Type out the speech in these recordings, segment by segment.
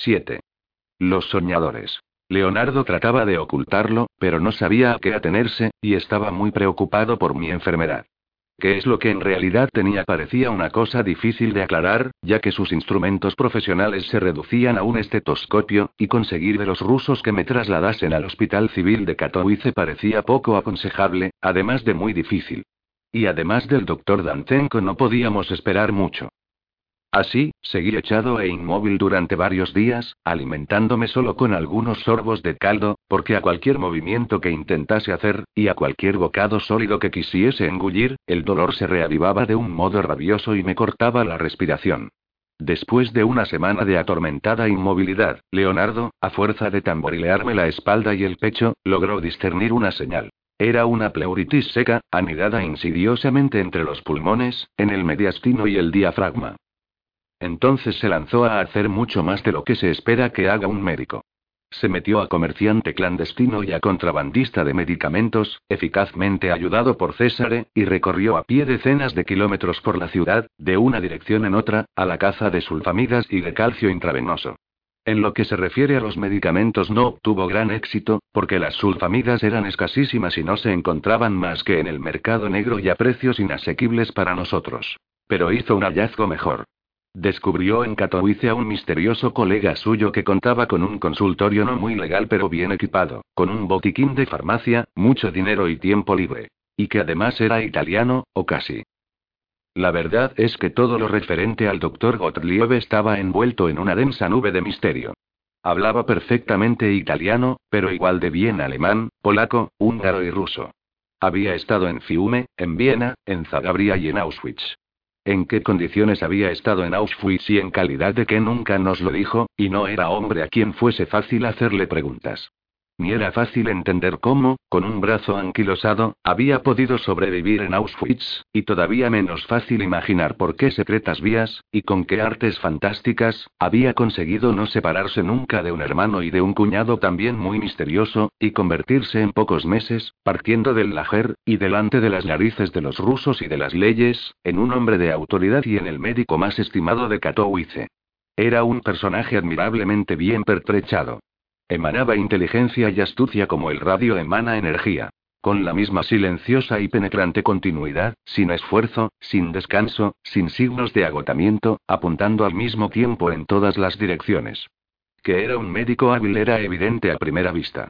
7. Los soñadores. Leonardo trataba de ocultarlo, pero no sabía a qué atenerse, y estaba muy preocupado por mi enfermedad. ¿Qué es lo que en realidad tenía? Parecía una cosa difícil de aclarar, ya que sus instrumentos profesionales se reducían a un estetoscopio, y conseguir de los rusos que me trasladasen al Hospital Civil de Katowice parecía poco aconsejable, además de muy difícil. Y además del doctor Dantenko no podíamos esperar mucho. Así, seguí echado e inmóvil durante varios días, alimentándome solo con algunos sorbos de caldo, porque a cualquier movimiento que intentase hacer, y a cualquier bocado sólido que quisiese engullir, el dolor se reavivaba de un modo rabioso y me cortaba la respiración. Después de una semana de atormentada inmovilidad, Leonardo, a fuerza de tamborilearme la espalda y el pecho, logró discernir una señal. Era una pleuritis seca, anidada insidiosamente entre los pulmones, en el mediastino y el diafragma. Entonces se lanzó a hacer mucho más de lo que se espera que haga un médico. Se metió a comerciante clandestino y a contrabandista de medicamentos, eficazmente ayudado por Césare, y recorrió a pie decenas de kilómetros por la ciudad, de una dirección en otra, a la caza de sulfamidas y de calcio intravenoso. En lo que se refiere a los medicamentos no obtuvo gran éxito, porque las sulfamidas eran escasísimas y no se encontraban más que en el mercado negro y a precios inasequibles para nosotros. Pero hizo un hallazgo mejor. Descubrió en Katowice a un misterioso colega suyo que contaba con un consultorio no muy legal pero bien equipado, con un botiquín de farmacia, mucho dinero y tiempo libre. Y que además era italiano, o casi. La verdad es que todo lo referente al doctor Gottlieb estaba envuelto en una densa nube de misterio. Hablaba perfectamente italiano, pero igual de bien alemán, polaco, húngaro y ruso. Había estado en Fiume, en Viena, en Zagabria y en Auschwitz. En qué condiciones había estado en Auschwitz y en calidad de que nunca nos lo dijo, y no era hombre a quien fuese fácil hacerle preguntas. Ni era fácil entender cómo, con un brazo anquilosado, había podido sobrevivir en Auschwitz, y todavía menos fácil imaginar por qué secretas vías, y con qué artes fantásticas, había conseguido no separarse nunca de un hermano y de un cuñado también muy misterioso, y convertirse en pocos meses, partiendo del lajer, y delante de las narices de los rusos y de las leyes, en un hombre de autoridad y en el médico más estimado de Katowice. Era un personaje admirablemente bien pertrechado. Emanaba inteligencia y astucia como el radio emana energía. Con la misma silenciosa y penetrante continuidad, sin esfuerzo, sin descanso, sin signos de agotamiento, apuntando al mismo tiempo en todas las direcciones. Que era un médico hábil era evidente a primera vista.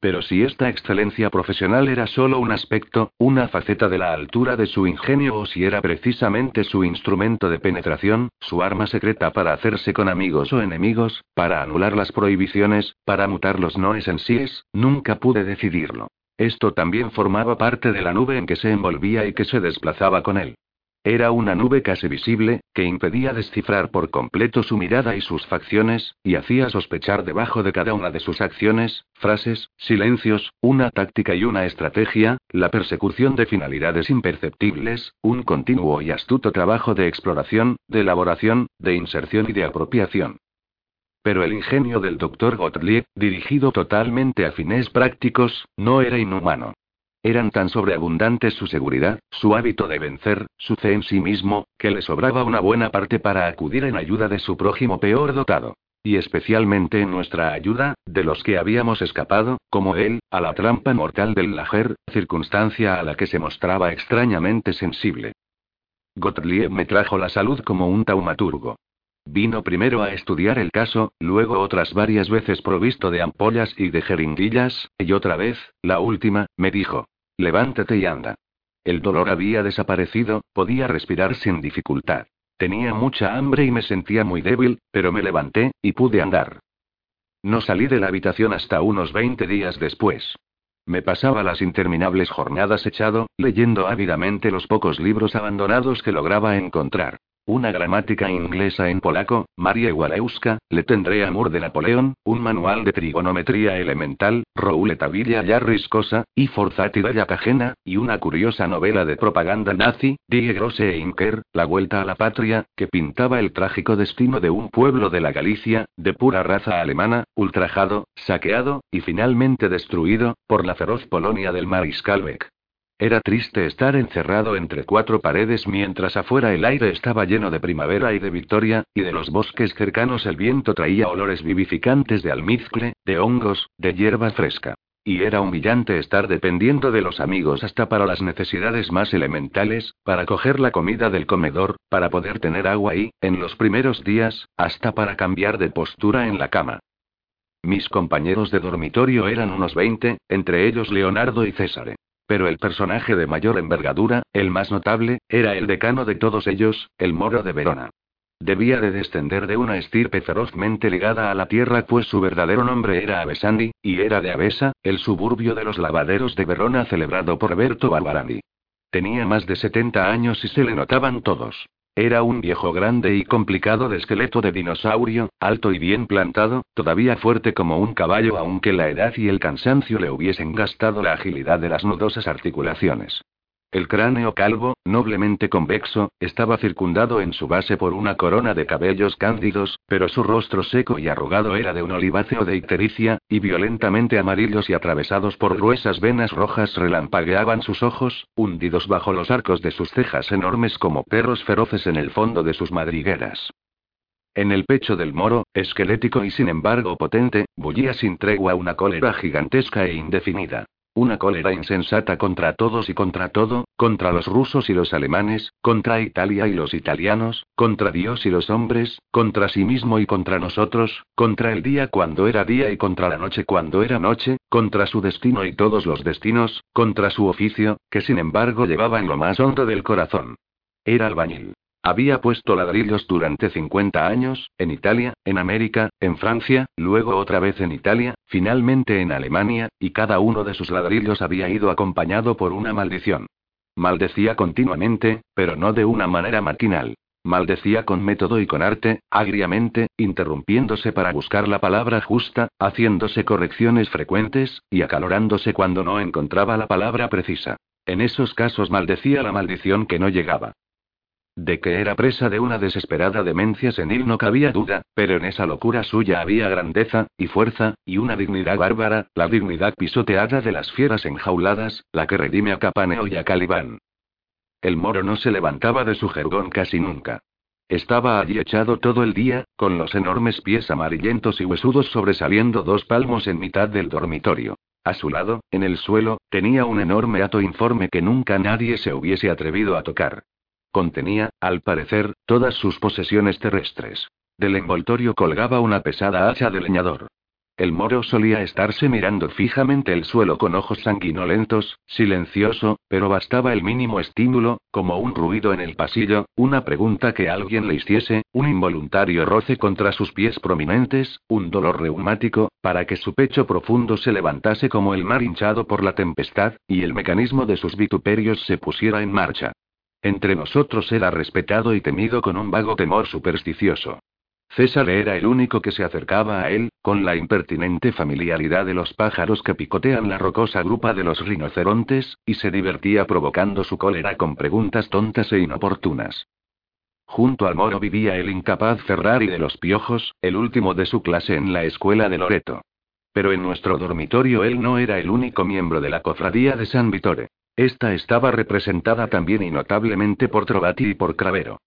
Pero si esta excelencia profesional era solo un aspecto, una faceta de la altura de su ingenio o si era precisamente su instrumento de penetración, su arma secreta para hacerse con amigos o enemigos, para anular las prohibiciones, para mutar los noes en síes, nunca pude decidirlo. Esto también formaba parte de la nube en que se envolvía y que se desplazaba con él. Era una nube casi visible, que impedía descifrar por completo su mirada y sus facciones, y hacía sospechar debajo de cada una de sus acciones, frases, silencios, una táctica y una estrategia, la persecución de finalidades imperceptibles, un continuo y astuto trabajo de exploración, de elaboración, de inserción y de apropiación. Pero el ingenio del Dr. Gottlieb, dirigido totalmente a fines prácticos, no era inhumano. Eran tan sobreabundantes su seguridad, su hábito de vencer, su fe en sí mismo, que le sobraba una buena parte para acudir en ayuda de su prójimo peor dotado. Y especialmente en nuestra ayuda, de los que habíamos escapado, como él, a la trampa mortal del lajer, circunstancia a la que se mostraba extrañamente sensible. Gottlieb me trajo la salud como un taumaturgo. Vino primero a estudiar el caso, luego otras varias veces provisto de ampollas y de jeringuillas, y otra vez, la última, me dijo, Levántate y anda. El dolor había desaparecido, podía respirar sin dificultad. Tenía mucha hambre y me sentía muy débil, pero me levanté, y pude andar. No salí de la habitación hasta unos 20 días después. Me pasaba las interminables jornadas echado, leyendo ávidamente los pocos libros abandonados que lograba encontrar. Una gramática inglesa en polaco, María Walewska, Le tendré amor de Napoleón, un manual de trigonometría elemental, Rouleta Villa Yarriscosa, y Forzati de Pagena, y una curiosa novela de propaganda nazi, Die Grosse Inker, La Vuelta a la Patria, que pintaba el trágico destino de un pueblo de la Galicia, de pura raza alemana, ultrajado, saqueado, y finalmente destruido, por la feroz Polonia del Mariscal Beck. Era triste estar encerrado entre cuatro paredes mientras afuera el aire estaba lleno de primavera y de victoria, y de los bosques cercanos el viento traía olores vivificantes de almizcle, de hongos, de hierba fresca. Y era humillante estar dependiendo de los amigos hasta para las necesidades más elementales, para coger la comida del comedor, para poder tener agua y, en los primeros días, hasta para cambiar de postura en la cama. Mis compañeros de dormitorio eran unos 20, entre ellos Leonardo y César. Pero el personaje de mayor envergadura, el más notable, era el decano de todos ellos, el moro de Verona. Debía de descender de una estirpe ferozmente ligada a la tierra, pues su verdadero nombre era Avesandi, y era de Avesa, el suburbio de los lavaderos de Verona celebrado por Berto Barbarani. Tenía más de 70 años y se le notaban todos. Era un viejo grande y complicado de esqueleto de dinosaurio, alto y bien plantado, todavía fuerte como un caballo aunque la edad y el cansancio le hubiesen gastado la agilidad de las nudosas articulaciones. El cráneo calvo, noblemente convexo, estaba circundado en su base por una corona de cabellos cándidos, pero su rostro seco y arrugado era de un oliváceo de ictericia, y violentamente amarillos y atravesados por gruesas venas rojas relampagueaban sus ojos, hundidos bajo los arcos de sus cejas enormes como perros feroces en el fondo de sus madrigueras. En el pecho del moro, esquelético y sin embargo potente, bullía sin tregua una cólera gigantesca e indefinida. Una cólera insensata contra todos y contra todo, contra los rusos y los alemanes, contra Italia y los italianos, contra Dios y los hombres, contra sí mismo y contra nosotros, contra el día cuando era día y contra la noche cuando era noche, contra su destino y todos los destinos, contra su oficio, que sin embargo llevaba en lo más hondo del corazón. Era albañil. Había puesto ladrillos durante 50 años, en Italia, en América, en Francia, luego otra vez en Italia, finalmente en Alemania, y cada uno de sus ladrillos había ido acompañado por una maldición. Maldecía continuamente, pero no de una manera maquinal. Maldecía con método y con arte, agriamente, interrumpiéndose para buscar la palabra justa, haciéndose correcciones frecuentes, y acalorándose cuando no encontraba la palabra precisa. En esos casos maldecía la maldición que no llegaba. De que era presa de una desesperada demencia senil no cabía duda, pero en esa locura suya había grandeza, y fuerza, y una dignidad bárbara, la dignidad pisoteada de las fieras enjauladas, la que redime a Capaneo y a Calibán. El moro no se levantaba de su jergón casi nunca. Estaba allí echado todo el día, con los enormes pies amarillentos y huesudos sobresaliendo dos palmos en mitad del dormitorio. A su lado, en el suelo, tenía un enorme hato informe que nunca nadie se hubiese atrevido a tocar. Contenía, al parecer, todas sus posesiones terrestres. Del envoltorio colgaba una pesada hacha de leñador. El moro solía estarse mirando fijamente el suelo con ojos sanguinolentos, silencioso, pero bastaba el mínimo estímulo, como un ruido en el pasillo, una pregunta que alguien le hiciese, un involuntario roce contra sus pies prominentes, un dolor reumático, para que su pecho profundo se levantase como el mar hinchado por la tempestad, y el mecanismo de sus vituperios se pusiera en marcha. Entre nosotros era respetado y temido con un vago temor supersticioso. César era el único que se acercaba a él, con la impertinente familiaridad de los pájaros que picotean la rocosa grupa de los rinocerontes, y se divertía provocando su cólera con preguntas tontas e inoportunas. Junto al moro vivía el incapaz Ferrari de los Piojos, el último de su clase en la escuela de Loreto. Pero en nuestro dormitorio él no era el único miembro de la cofradía de San Vitore. Esta estaba representada también y notablemente por Trovati y por Cravero.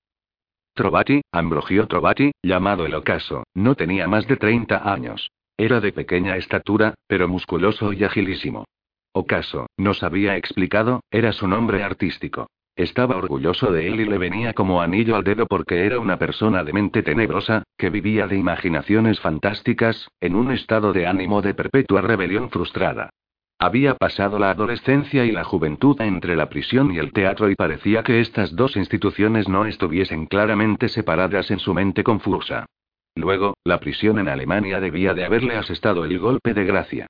Trovati, Ambrogio Trovati, llamado el ocaso, no tenía más de 30 años. Era de pequeña estatura, pero musculoso y agilísimo. Ocaso, nos había explicado, era su nombre artístico. Estaba orgulloso de él y le venía como anillo al dedo porque era una persona de mente tenebrosa, que vivía de imaginaciones fantásticas, en un estado de ánimo de perpetua rebelión frustrada. Había pasado la adolescencia y la juventud entre la prisión y el teatro y parecía que estas dos instituciones no estuviesen claramente separadas en su mente confusa. Luego, la prisión en Alemania debía de haberle asestado el golpe de gracia.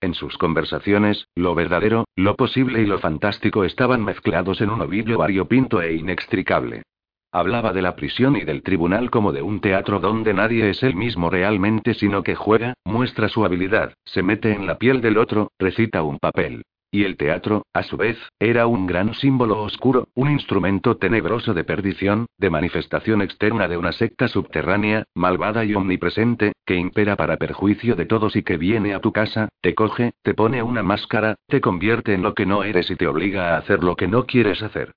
En sus conversaciones, lo verdadero, lo posible y lo fantástico estaban mezclados en un ovillo variopinto e inextricable. Hablaba de la prisión y del tribunal como de un teatro donde nadie es él mismo realmente, sino que juega, muestra su habilidad, se mete en la piel del otro, recita un papel. Y el teatro, a su vez, era un gran símbolo oscuro, un instrumento tenebroso de perdición, de manifestación externa de una secta subterránea, malvada y omnipresente, que impera para perjuicio de todos y que viene a tu casa, te coge, te pone una máscara, te convierte en lo que no eres y te obliga a hacer lo que no quieres hacer.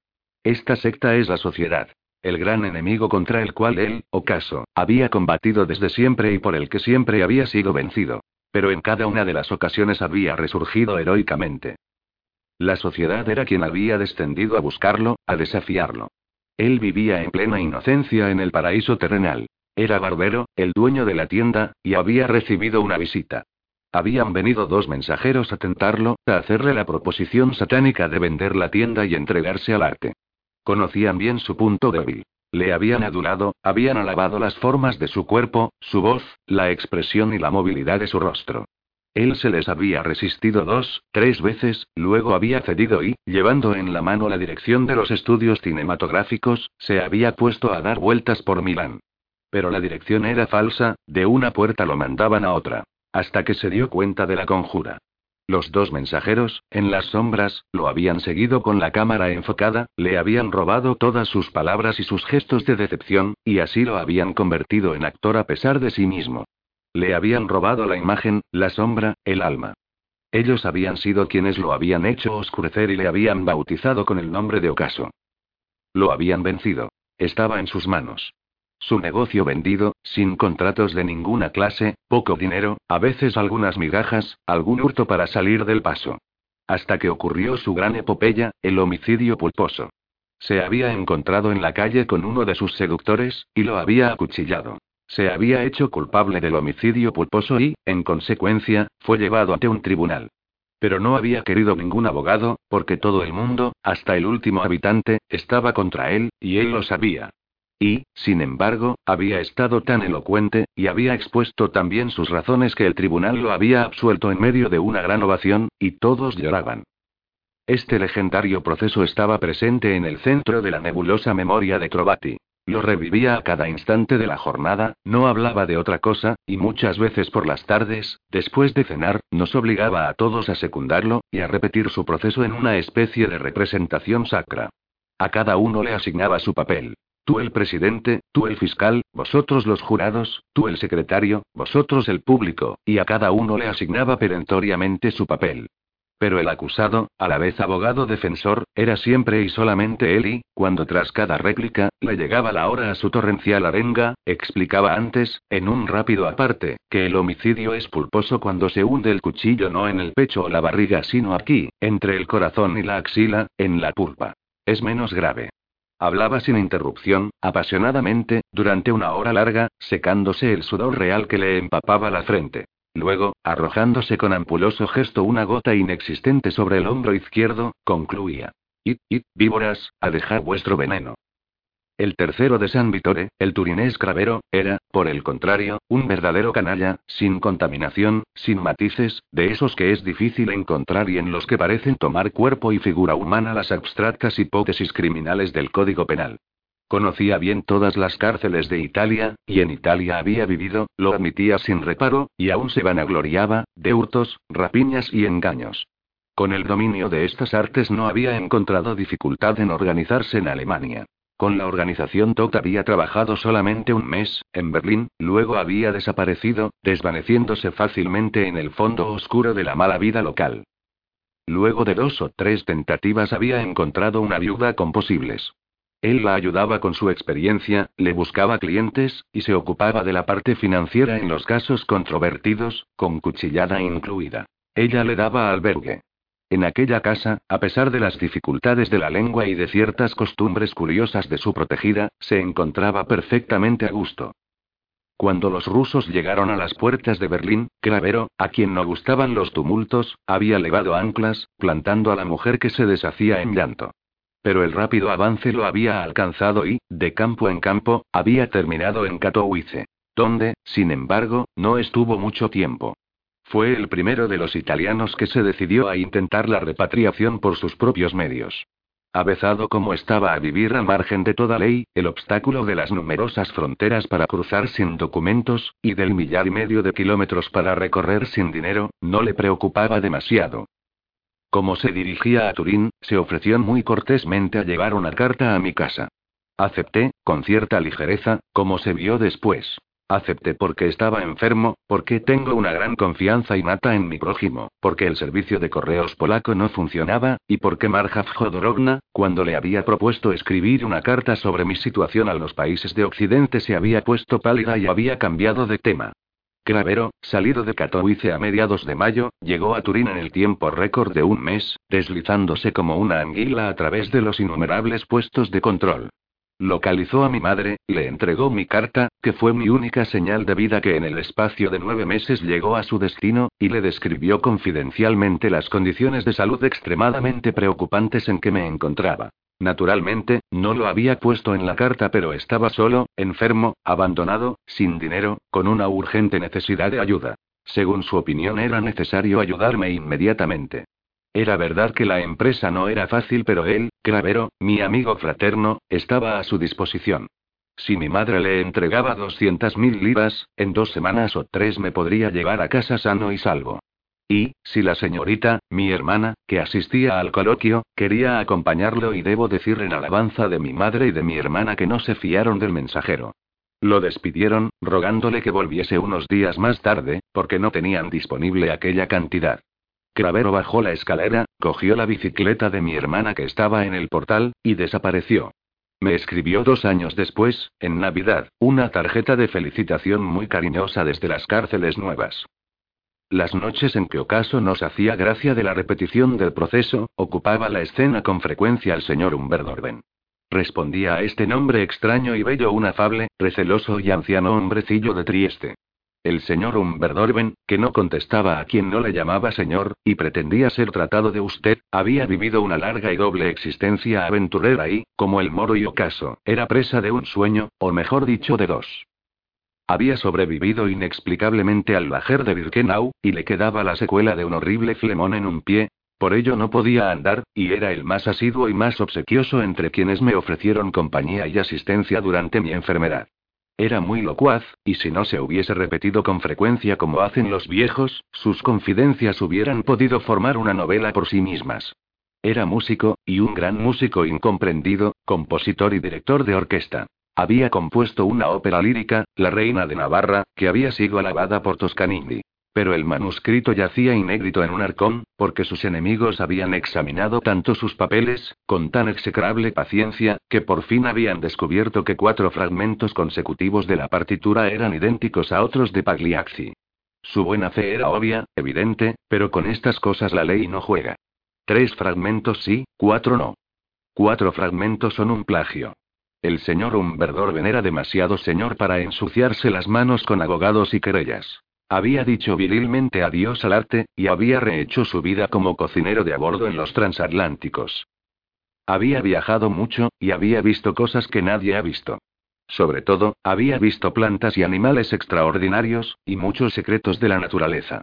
Esta secta es la sociedad. El gran enemigo contra el cual él, ocaso, había combatido desde siempre y por el que siempre había sido vencido. Pero en cada una de las ocasiones había resurgido heroicamente. La sociedad era quien había descendido a buscarlo, a desafiarlo. Él vivía en plena inocencia en el paraíso terrenal. Era barbero, el dueño de la tienda, y había recibido una visita. Habían venido dos mensajeros a tentarlo, a hacerle la proposición satánica de vender la tienda y entregarse al arte. Conocían bien su punto débil. Le habían adulado, habían alabado las formas de su cuerpo, su voz, la expresión y la movilidad de su rostro. Él se les había resistido dos, tres veces, luego había cedido y, llevando en la mano la dirección de los estudios cinematográficos, se había puesto a dar vueltas por Milán. Pero la dirección era falsa, de una puerta lo mandaban a otra. Hasta que se dio cuenta de la conjura. Los dos mensajeros, en las sombras, lo habían seguido con la cámara enfocada, le habían robado todas sus palabras y sus gestos de decepción, y así lo habían convertido en actor a pesar de sí mismo. Le habían robado la imagen, la sombra, el alma. Ellos habían sido quienes lo habían hecho oscurecer y le habían bautizado con el nombre de ocaso. Lo habían vencido. Estaba en sus manos. Su negocio vendido, sin contratos de ninguna clase, poco dinero, a veces algunas migajas, algún hurto para salir del paso. Hasta que ocurrió su gran epopeya, el homicidio pulposo. Se había encontrado en la calle con uno de sus seductores, y lo había acuchillado. Se había hecho culpable del homicidio pulposo y, en consecuencia, fue llevado ante un tribunal. Pero no había querido ningún abogado, porque todo el mundo, hasta el último habitante, estaba contra él, y él lo sabía. Y, sin embargo, había estado tan elocuente, y había expuesto también sus razones que el tribunal lo había absuelto en medio de una gran ovación, y todos lloraban. Este legendario proceso estaba presente en el centro de la nebulosa memoria de Trovati. Lo revivía a cada instante de la jornada, no hablaba de otra cosa, y muchas veces por las tardes, después de cenar, nos obligaba a todos a secundarlo, y a repetir su proceso en una especie de representación sacra. A cada uno le asignaba su papel. Tú el presidente, tú el fiscal, vosotros los jurados, tú el secretario, vosotros el público, y a cada uno le asignaba perentoriamente su papel. Pero el acusado, a la vez abogado defensor, era siempre y solamente él y, cuando tras cada réplica, le llegaba la hora a su torrencial arenga, explicaba antes, en un rápido aparte, que el homicidio es pulposo cuando se hunde el cuchillo no en el pecho o la barriga sino aquí, entre el corazón y la axila, en la pulpa. Es menos grave. Hablaba sin interrupción, apasionadamente, durante una hora larga, secándose el sudor real que le empapaba la frente. Luego, arrojándose con ampuloso gesto una gota inexistente sobre el hombro izquierdo, concluía. Id, id, víboras, a dejar vuestro veneno. El tercero de San Vitore, el turinés Cravero, era, por el contrario, un verdadero canalla, sin contaminación, sin matices, de esos que es difícil encontrar y en los que parecen tomar cuerpo y figura humana las abstractas hipótesis criminales del Código Penal. Conocía bien todas las cárceles de Italia, y en Italia había vivido, lo admitía sin reparo, y aún se vanagloriaba, de hurtos, rapiñas y engaños. Con el dominio de estas artes no había encontrado dificultad en organizarse en Alemania. Con la organización TOT había trabajado solamente un mes, en Berlín, luego había desaparecido, desvaneciéndose fácilmente en el fondo oscuro de la mala vida local. Luego de dos o tres tentativas había encontrado una viuda con posibles. Él la ayudaba con su experiencia, le buscaba clientes, y se ocupaba de la parte financiera en los casos controvertidos, con cuchillada incluida. Ella le daba albergue. En aquella casa, a pesar de las dificultades de la lengua y de ciertas costumbres curiosas de su protegida, se encontraba perfectamente a gusto. Cuando los rusos llegaron a las puertas de Berlín, Cravero, a quien no gustaban los tumultos, había levado anclas, plantando a la mujer que se deshacía en llanto. Pero el rápido avance lo había alcanzado y, de campo en campo, había terminado en Katowice. Donde, sin embargo, no estuvo mucho tiempo. Fue el primero de los italianos que se decidió a intentar la repatriación por sus propios medios. Avezado como estaba a vivir al margen de toda ley, el obstáculo de las numerosas fronteras para cruzar sin documentos, y del millar y medio de kilómetros para recorrer sin dinero, no le preocupaba demasiado. Como se dirigía a Turín, se ofreció muy cortésmente a llevar una carta a mi casa. Acepté, con cierta ligereza, como se vio después. Acepté porque estaba enfermo, porque tengo una gran confianza innata en mi prójimo, porque el servicio de correos polaco no funcionaba, y porque Marja Jodorovna, cuando le había propuesto escribir una carta sobre mi situación a los países de Occidente, se había puesto pálida y había cambiado de tema. Cravero, salido de Katowice a mediados de mayo, llegó a Turín en el tiempo récord de un mes, deslizándose como una anguila a través de los innumerables puestos de control. Localizó a mi madre, le entregó mi carta, que fue mi única señal de vida que en el espacio de nueve meses llegó a su destino, y le describió confidencialmente las condiciones de salud extremadamente preocupantes en que me encontraba. Naturalmente, no lo había puesto en la carta, pero estaba solo, enfermo, abandonado, sin dinero, con una urgente necesidad de ayuda. Según su opinión era necesario ayudarme inmediatamente. Era verdad que la empresa no era fácil, pero él, Cravero, mi amigo fraterno, estaba a su disposición. Si mi madre le entregaba 200.000 libras, en dos semanas o tres me podría llevar a casa sano y salvo. Y, si la señorita, mi hermana, que asistía al coloquio, quería acompañarlo y debo decir en alabanza de mi madre y de mi hermana que no se fiaron del mensajero. Lo despidieron, rogándole que volviese unos días más tarde, porque no tenían disponible aquella cantidad. Cravero bajó la escalera, cogió la bicicleta de mi hermana que estaba en el portal, y desapareció. Me escribió dos años después, en Navidad, una tarjeta de felicitación muy cariñosa desde las cárceles nuevas. Las noches en que ocaso nos hacía gracia de la repetición del proceso, ocupaba la escena con frecuencia el señor Humberdorben. Respondía a este nombre extraño y bello un afable, receloso y anciano hombrecillo de Trieste. El señor Humberdorben, que no contestaba a quien no le llamaba señor, y pretendía ser tratado de usted, había vivido una larga y doble existencia aventurera y, como el moro y ocaso, era presa de un sueño, o mejor dicho de dos. Había sobrevivido inexplicablemente al bajer de Birkenau, y le quedaba la secuela de un horrible flemón en un pie, por ello no podía andar, y era el más asiduo y más obsequioso entre quienes me ofrecieron compañía y asistencia durante mi enfermedad. Era muy locuaz, y si no se hubiese repetido con frecuencia como hacen los viejos, sus confidencias hubieran podido formar una novela por sí mismas. Era músico, y un gran músico incomprendido, compositor y director de orquesta. Había compuesto una ópera lírica, La Reina de Navarra, que había sido alabada por Toscanini. Pero el manuscrito yacía inédito en un arcón, porque sus enemigos habían examinado tanto sus papeles, con tan execrable paciencia, que por fin habían descubierto que cuatro fragmentos consecutivos de la partitura eran idénticos a otros de Pagliacci. Su buena fe era obvia, evidente, pero con estas cosas la ley no juega. Tres fragmentos sí, cuatro no. Cuatro fragmentos son un plagio. El señor Humberdorben era demasiado señor para ensuciarse las manos con abogados y querellas. Había dicho virilmente adiós al arte, y había rehecho su vida como cocinero de a bordo en los transatlánticos. Había viajado mucho, y había visto cosas que nadie ha visto. Sobre todo, había visto plantas y animales extraordinarios, y muchos secretos de la naturaleza.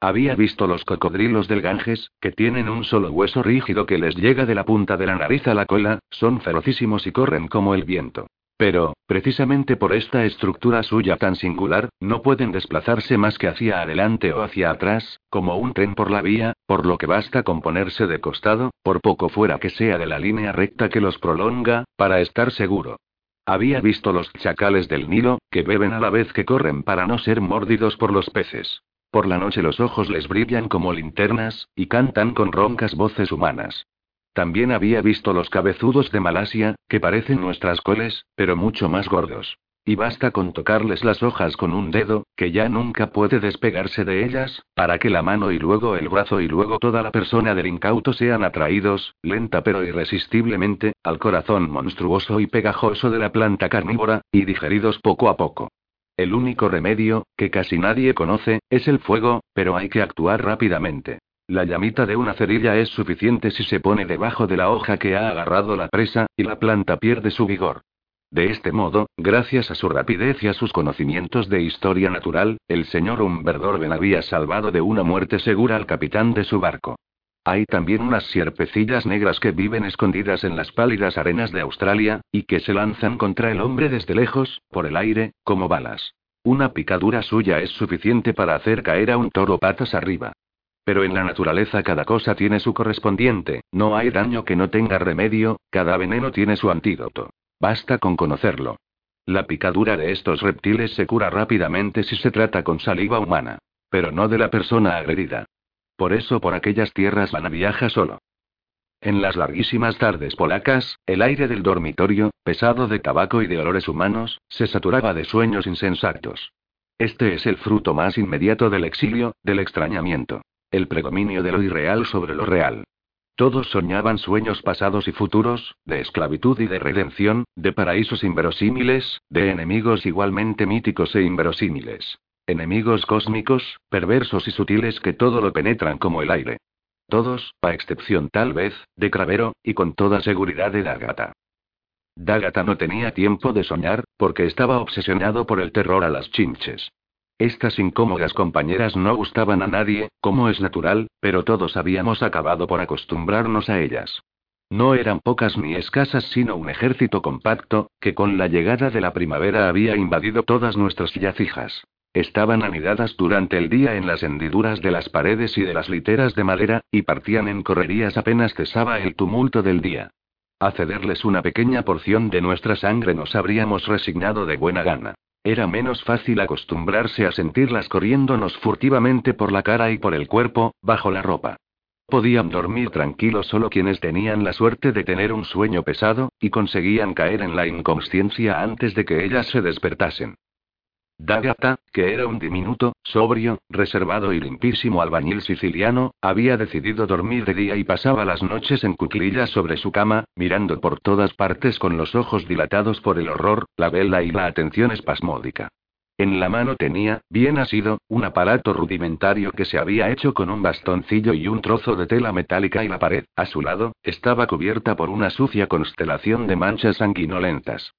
Había visto los cocodrilos del Ganges, que tienen un solo hueso rígido que les llega de la punta de la nariz a la cola, son ferocísimos y corren como el viento. Pero, precisamente por esta estructura suya tan singular, no pueden desplazarse más que hacia adelante o hacia atrás, como un tren por la vía, por lo que basta con ponerse de costado, por poco fuera que sea de la línea recta que los prolonga, para estar seguro. Había visto los chacales del Nilo, que beben a la vez que corren para no ser mordidos por los peces. Por la noche los ojos les brillan como linternas, y cantan con roncas voces humanas. También había visto los cabezudos de Malasia, que parecen nuestras coles, pero mucho más gordos. Y basta con tocarles las hojas con un dedo, que ya nunca puede despegarse de ellas, para que la mano y luego el brazo y luego toda la persona del incauto sean atraídos, lenta pero irresistiblemente, al corazón monstruoso y pegajoso de la planta carnívora, y digeridos poco a poco. El único remedio, que casi nadie conoce, es el fuego, pero hay que actuar rápidamente. La llamita de una cerilla es suficiente si se pone debajo de la hoja que ha agarrado la presa, y la planta pierde su vigor. De este modo, gracias a su rapidez y a sus conocimientos de historia natural, el señor Humberdorben había salvado de una muerte segura al capitán de su barco. Hay también unas sierpecillas negras que viven escondidas en las pálidas arenas de Australia, y que se lanzan contra el hombre desde lejos, por el aire, como balas. Una picadura suya es suficiente para hacer caer a un toro patas arriba. Pero en la naturaleza cada cosa tiene su correspondiente, no hay daño que no tenga remedio, cada veneno tiene su antídoto. Basta con conocerlo. La picadura de estos reptiles se cura rápidamente si se trata con saliva humana. Pero no de la persona agredida. Por eso por aquellas tierras van a viaja solo. En las larguísimas tardes polacas, el aire del dormitorio, pesado de tabaco y de olores humanos, se saturaba de sueños insensatos. Este es el fruto más inmediato del exilio, del extrañamiento. El predominio de lo irreal sobre lo real. Todos soñaban sueños pasados y futuros, de esclavitud y de redención, de paraísos inverosímiles, de enemigos igualmente míticos e inverosímiles. Enemigos cósmicos, perversos y sutiles que todo lo penetran como el aire. Todos, a excepción tal vez, de Cravero, y con toda seguridad de Dagata. Dagata no tenía tiempo de soñar, porque estaba obsesionado por el terror a las chinches. Estas incómodas compañeras no gustaban a nadie, como es natural, pero todos habíamos acabado por acostumbrarnos a ellas. No eran pocas ni escasas, sino un ejército compacto, que con la llegada de la primavera había invadido todas nuestras yacijas. Estaban anidadas durante el día en las hendiduras de las paredes y de las literas de madera, y partían en correrías apenas cesaba el tumulto del día. A cederles una pequeña porción de nuestra sangre nos habríamos resignado de buena gana. Era menos fácil acostumbrarse a sentirlas corriéndonos furtivamente por la cara y por el cuerpo, bajo la ropa. Podían dormir tranquilos solo quienes tenían la suerte de tener un sueño pesado, y conseguían caer en la inconsciencia antes de que ellas se despertasen. Dagata, que era un diminuto, sobrio, reservado y limpísimo albañil siciliano, había decidido dormir de día y pasaba las noches en cuclillas sobre su cama, mirando por todas partes con los ojos dilatados por el horror, la vela y la atención espasmódica. En la mano tenía, bien asido, un aparato rudimentario que se había hecho con un bastoncillo y un trozo de tela metálica y la pared, a su lado, estaba cubierta por una sucia constelación de manchas sanguinolentas.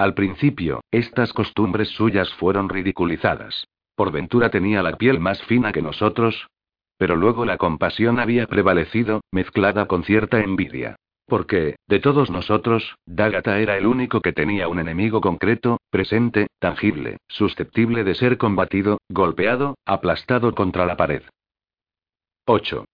Al principio, estas costumbres suyas fueron ridiculizadas. Por ventura tenía la piel más fina que nosotros. Pero luego la compasión había prevalecido, mezclada con cierta envidia. Porque, de todos nosotros, Dagata era el único que tenía un enemigo concreto, presente, tangible, susceptible de ser combatido, golpeado, aplastado contra la pared. 8.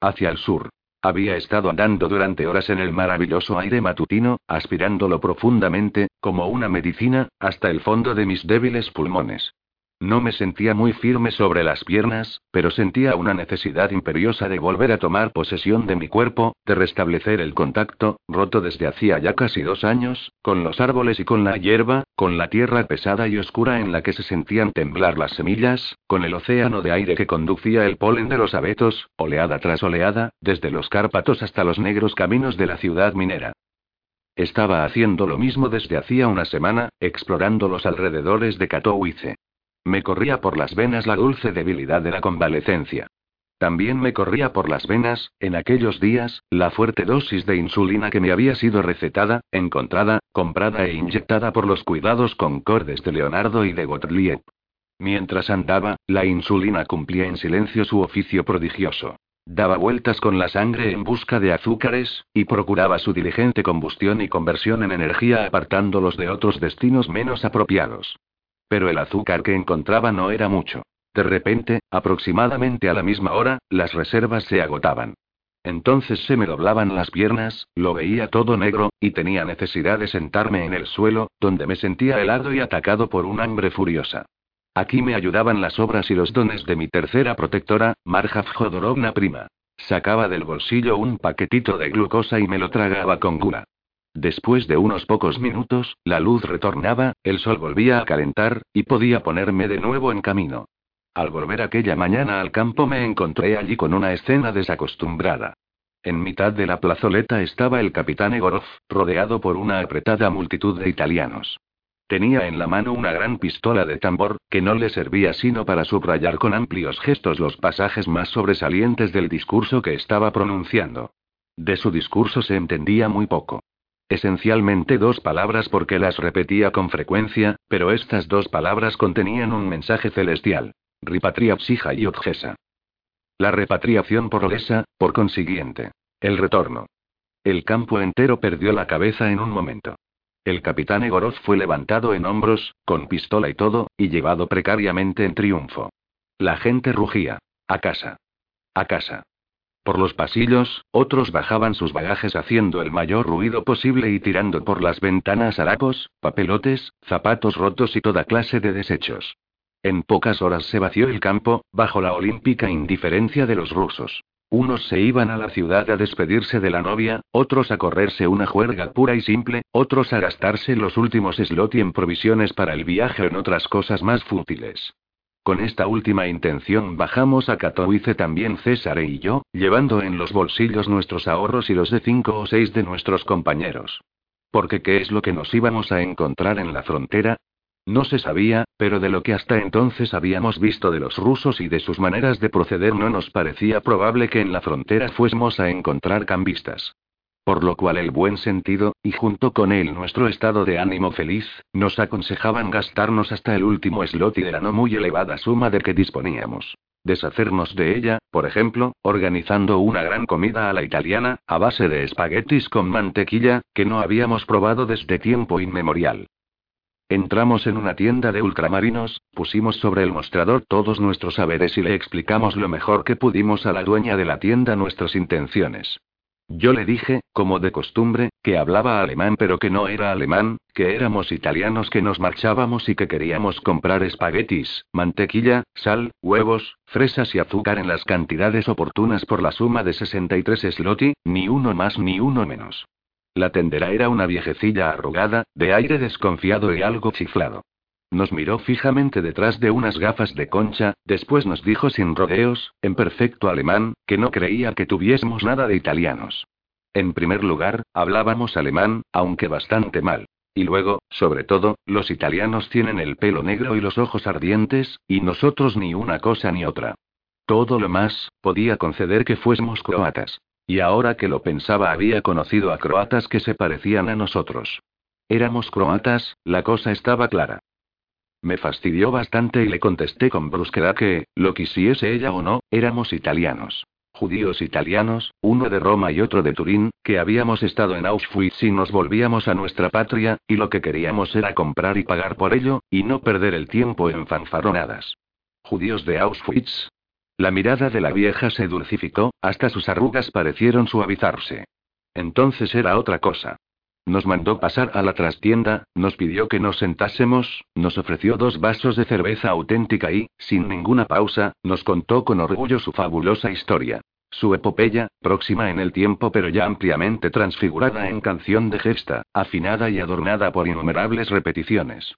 Hacia el sur. Había estado andando durante horas en el maravilloso aire matutino, aspirándolo profundamente, como una medicina, hasta el fondo de mis débiles pulmones. No me sentía muy firme sobre las piernas, pero sentía una necesidad imperiosa de volver a tomar posesión de mi cuerpo, de restablecer el contacto, roto desde hacía ya casi dos años, con los árboles y con la hierba, con la tierra pesada y oscura en la que se sentían temblar las semillas, con el océano de aire que conducía el polen de los abetos, oleada tras oleada, desde los Cárpatos hasta los negros caminos de la ciudad minera. Estaba haciendo lo mismo desde hacía una semana, explorando los alrededores de Katowice. Me corría por las venas la dulce debilidad de la convalecencia. También me corría por las venas, en aquellos días, la fuerte dosis de insulina que me había sido recetada, encontrada, comprada e inyectada por los cuidados concordes de Leonardo y de Gottlieb. Mientras andaba, la insulina cumplía en silencio su oficio prodigioso. Daba vueltas con la sangre en busca de azúcares, y procuraba su diligente combustión y conversión en energía apartándolos de otros destinos menos apropiados. Pero el azúcar que encontraba no era mucho. De repente, aproximadamente a la misma hora, las reservas se agotaban. Entonces se me doblaban las piernas, lo veía todo negro, y tenía necesidad de sentarme en el suelo, donde me sentía helado y atacado por un hambre furiosa. Aquí me ayudaban las obras y los dones de mi tercera protectora, Marja Jodorovna prima. Sacaba del bolsillo un paquetito de glucosa y me lo tragaba con gula. Después de unos pocos minutos, la luz retornaba, el sol volvía a calentar, y podía ponerme de nuevo en camino. Al volver aquella mañana al campo me encontré allí con una escena desacostumbrada. En mitad de la plazoleta estaba el capitán Egorov, rodeado por una apretada multitud de italianos. Tenía en la mano una gran pistola de tambor, que no le servía sino para subrayar con amplios gestos los pasajes más sobresalientes del discurso que estaba pronunciando. De su discurso se entendía muy poco. Esencialmente dos palabras porque las repetía con frecuencia, pero estas dos palabras contenían un mensaje celestial. Ripatria psija y odgesa. La repatriación progresa, por consiguiente. El retorno. El campo entero perdió la cabeza en un momento. El capitán Egorov fue levantado en hombros, con pistola y todo, y llevado precariamente en triunfo. La gente rugía. A casa. A casa. Por los pasillos, otros bajaban sus bagajes haciendo el mayor ruido posible y tirando por las ventanas harapos, papelotes, zapatos rotos y toda clase de desechos. En pocas horas se vació el campo, bajo la olímpica indiferencia de los rusos. Unos se iban a la ciudad a despedirse de la novia, otros a correrse una juerga pura y simple, otros a gastarse los últimos slot en provisiones para el viaje o en otras cosas más fútiles. Con esta última intención bajamos a Katowice también César y yo, llevando en los bolsillos nuestros ahorros y los de cinco o seis de nuestros compañeros. Porque ¿qué es lo que nos íbamos a encontrar en la frontera? No se sabía, pero de lo que hasta entonces habíamos visto de los rusos y de sus maneras de proceder no nos parecía probable que en la frontera fuésemos a encontrar cambistas. Por lo cual el buen sentido, y junto con él nuestro estado de ánimo feliz, nos aconsejaban gastarnos hasta el último slot y de la no muy elevada suma de que disponíamos. Deshacernos de ella, por ejemplo, organizando una gran comida a la italiana, a base de espaguetis con mantequilla, que no habíamos probado desde tiempo inmemorial. Entramos en una tienda de ultramarinos, pusimos sobre el mostrador todos nuestros saberes y le explicamos lo mejor que pudimos a la dueña de la tienda nuestras intenciones. Yo le dije, como de costumbre, que hablaba alemán pero que no era alemán, que éramos italianos que nos marchábamos y que queríamos comprar espaguetis, mantequilla, sal, huevos, fresas y azúcar en las cantidades oportunas por la suma de 63 sloti, ni uno más ni uno menos. La tendera era una viejecilla arrugada, de aire desconfiado y algo chiflado. Nos miró fijamente detrás de unas gafas de concha, después nos dijo sin rodeos, en perfecto alemán, que no creía que tuviésemos nada de italianos. En primer lugar, hablábamos alemán, aunque bastante mal. Y luego, sobre todo, los italianos tienen el pelo negro y los ojos ardientes, y nosotros ni una cosa ni otra. Todo lo más, podía conceder que fuésemos croatas. Y ahora que lo pensaba había conocido a croatas que se parecían a nosotros. Éramos croatas, la cosa estaba clara. Me fastidió bastante y le contesté con brusquedad que, lo quisiese ella o no, éramos italianos. Judíos italianos, uno de Roma y otro de Turín, que habíamos estado en Auschwitz y nos volvíamos a nuestra patria, y lo que queríamos era comprar y pagar por ello, y no perder el tiempo en fanfaronadas. Judíos de Auschwitz, la mirada de la vieja se dulcificó, hasta sus arrugas parecieron suavizarse. Entonces era otra cosa. Nos mandó pasar a la trastienda, nos pidió que nos sentásemos, nos ofreció dos vasos de cerveza auténtica y, sin ninguna pausa, nos contó con orgullo su fabulosa historia. Su epopeya, próxima en el tiempo pero ya ampliamente transfigurada en canción de gesta, afinada y adornada por innumerables repeticiones.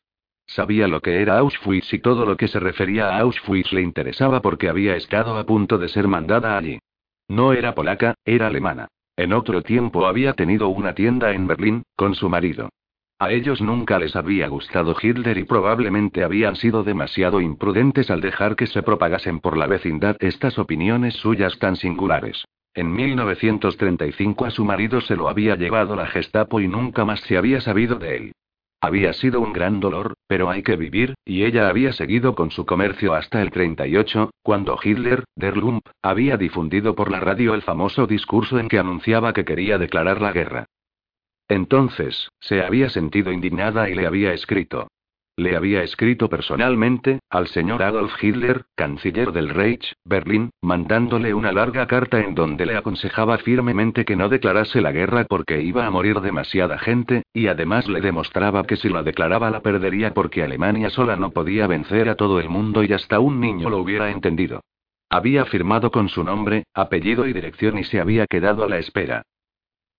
Sabía lo que era Auschwitz y todo lo que se refería a Auschwitz le interesaba porque había estado a punto de ser mandada allí. No era polaca, era alemana. En otro tiempo había tenido una tienda en Berlín, con su marido. A ellos nunca les había gustado Hitler y probablemente habían sido demasiado imprudentes al dejar que se propagasen por la vecindad estas opiniones suyas tan singulares. En 1935 a su marido se lo había llevado la Gestapo y nunca más se había sabido de él. Había sido un gran dolor, pero hay que vivir, y ella había seguido con su comercio hasta el 38, cuando Hitler, der Lump, había difundido por la radio el famoso discurso en que anunciaba que quería declarar la guerra. Entonces, se había sentido indignada y le había escrito. Le había escrito personalmente, al señor Adolf Hitler, canciller del Reich, Berlín, mandándole una larga carta en donde le aconsejaba firmemente que no declarase la guerra porque iba a morir demasiada gente, y además le demostraba que si la declaraba la perdería porque Alemania sola no podía vencer a todo el mundo y hasta un niño lo hubiera entendido. Había firmado con su nombre, apellido y dirección y se había quedado a la espera.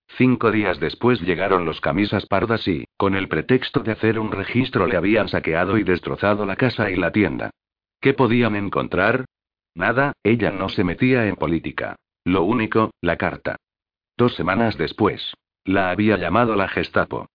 Cinco días después llegaron los camisas pardas y, con el pretexto de hacer un registro, le habían saqueado y destrozado la casa y la tienda. ¿Qué podían encontrar? Nada, ella no se metía en política. Lo único, la carta. Dos semanas después. La había llamado la Gestapo.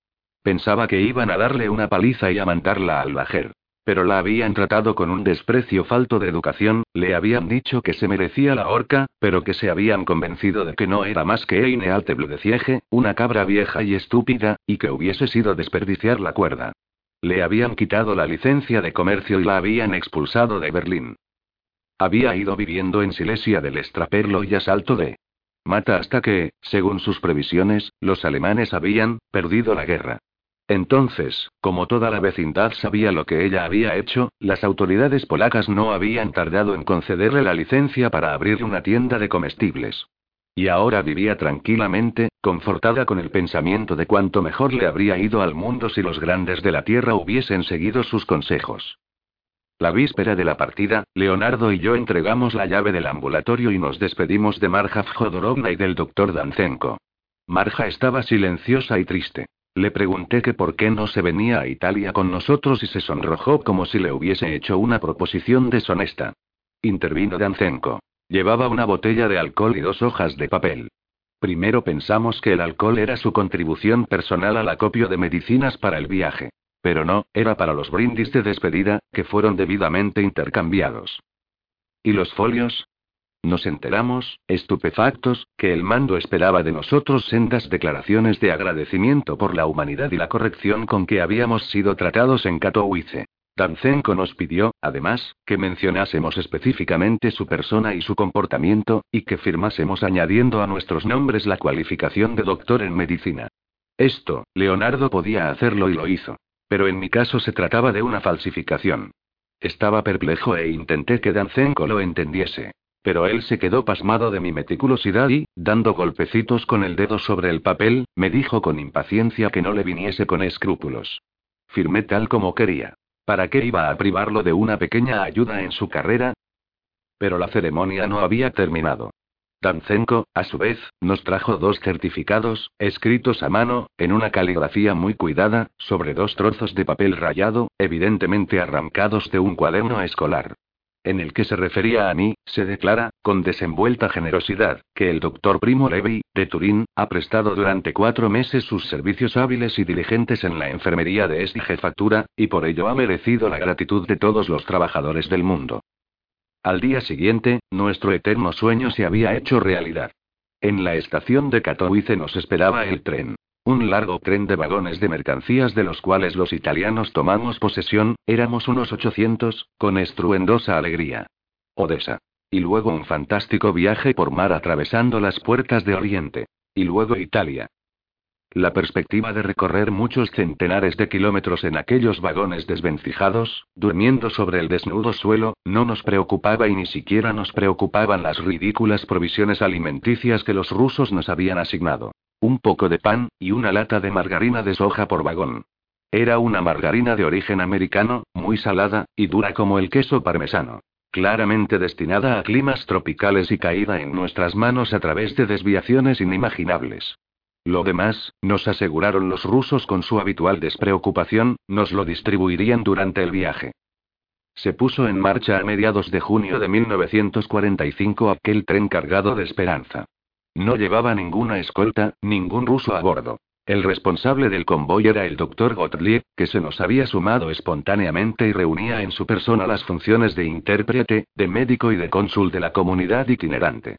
Pensaba que iban a darle una paliza y a mandarla al bajer. Pero la habían tratado con un desprecio falto de educación, le habían dicho que se merecía la horca, pero que se habían convencido de que no era más que Eine alte Bludeciege, una cabra vieja y estúpida, y que hubiese sido desperdiciar la cuerda. Le habían quitado la licencia de comercio y la habían expulsado de Berlín. Había ido viviendo en Silesia del Estraperlo y asalto de Mata hasta que, según sus previsiones, los alemanes habían perdido la guerra. Entonces, como toda la vecindad sabía lo que ella había hecho, las autoridades polacas no habían tardado en concederle la licencia para abrir una tienda de comestibles. Y ahora vivía tranquilamente, confortada con el pensamiento de cuánto mejor le habría ido al mundo si los grandes de la tierra hubiesen seguido sus consejos. La víspera de la partida, Leonardo y yo entregamos la llave del ambulatorio y nos despedimos de Marja Fjodorovna y del doctor Dancenko. Marja estaba silenciosa y triste. Le pregunté que por qué no se venía a Italia con nosotros y se sonrojó como si le hubiese hecho una proposición deshonesta. Intervino Dancenko. Llevaba una botella de alcohol y dos hojas de papel. Primero pensamos que el alcohol era su contribución personal al acopio de medicinas para el viaje. Pero no, era para los brindis de despedida, que fueron debidamente intercambiados. ¿Y los folios? Nos enteramos, estupefactos, que el mando esperaba de nosotros sendas declaraciones de agradecimiento por la humanidad y la corrección con que habíamos sido tratados en Katowice. Dancenko nos pidió, además, que mencionásemos específicamente su persona y su comportamiento, y que firmásemos añadiendo a nuestros nombres la cualificación de doctor en medicina. Esto, Leonardo podía hacerlo y lo hizo. Pero en mi caso se trataba de una falsificación. Estaba perplejo e intenté que Dancenko lo entendiese. Pero él se quedó pasmado de mi meticulosidad y, dando golpecitos con el dedo sobre el papel, me dijo con impaciencia que no le viniese con escrúpulos. Firmé tal como quería. ¿Para qué iba a privarlo de una pequeña ayuda en su carrera? Pero la ceremonia no había terminado. Dancenko, a su vez, nos trajo dos certificados, escritos a mano, en una caligrafía muy cuidada, sobre dos trozos de papel rayado, evidentemente arrancados de un cuaderno escolar en el que se refería a mí, se declara, con desenvuelta generosidad, que el doctor Primo Levi, de Turín, ha prestado durante cuatro meses sus servicios hábiles y diligentes en la enfermería de esta jefatura, y por ello ha merecido la gratitud de todos los trabajadores del mundo. Al día siguiente, nuestro eterno sueño se había hecho realidad. En la estación de Katowice nos esperaba el tren. Un largo tren de vagones de mercancías de los cuales los italianos tomamos posesión, éramos unos 800, con estruendosa alegría. Odessa. Y luego un fantástico viaje por mar atravesando las puertas de Oriente. Y luego Italia. La perspectiva de recorrer muchos centenares de kilómetros en aquellos vagones desvencijados, durmiendo sobre el desnudo suelo, no nos preocupaba y ni siquiera nos preocupaban las ridículas provisiones alimenticias que los rusos nos habían asignado. Un poco de pan, y una lata de margarina de soja por vagón. Era una margarina de origen americano, muy salada, y dura como el queso parmesano. Claramente destinada a climas tropicales y caída en nuestras manos a través de desviaciones inimaginables. Lo demás, nos aseguraron los rusos con su habitual despreocupación, nos lo distribuirían durante el viaje. Se puso en marcha a mediados de junio de 1945 aquel tren cargado de esperanza. No llevaba ninguna escolta, ningún ruso a bordo. El responsable del convoy era el doctor Gottlieb, que se nos había sumado espontáneamente y reunía en su persona las funciones de intérprete, de médico y de cónsul de la comunidad itinerante.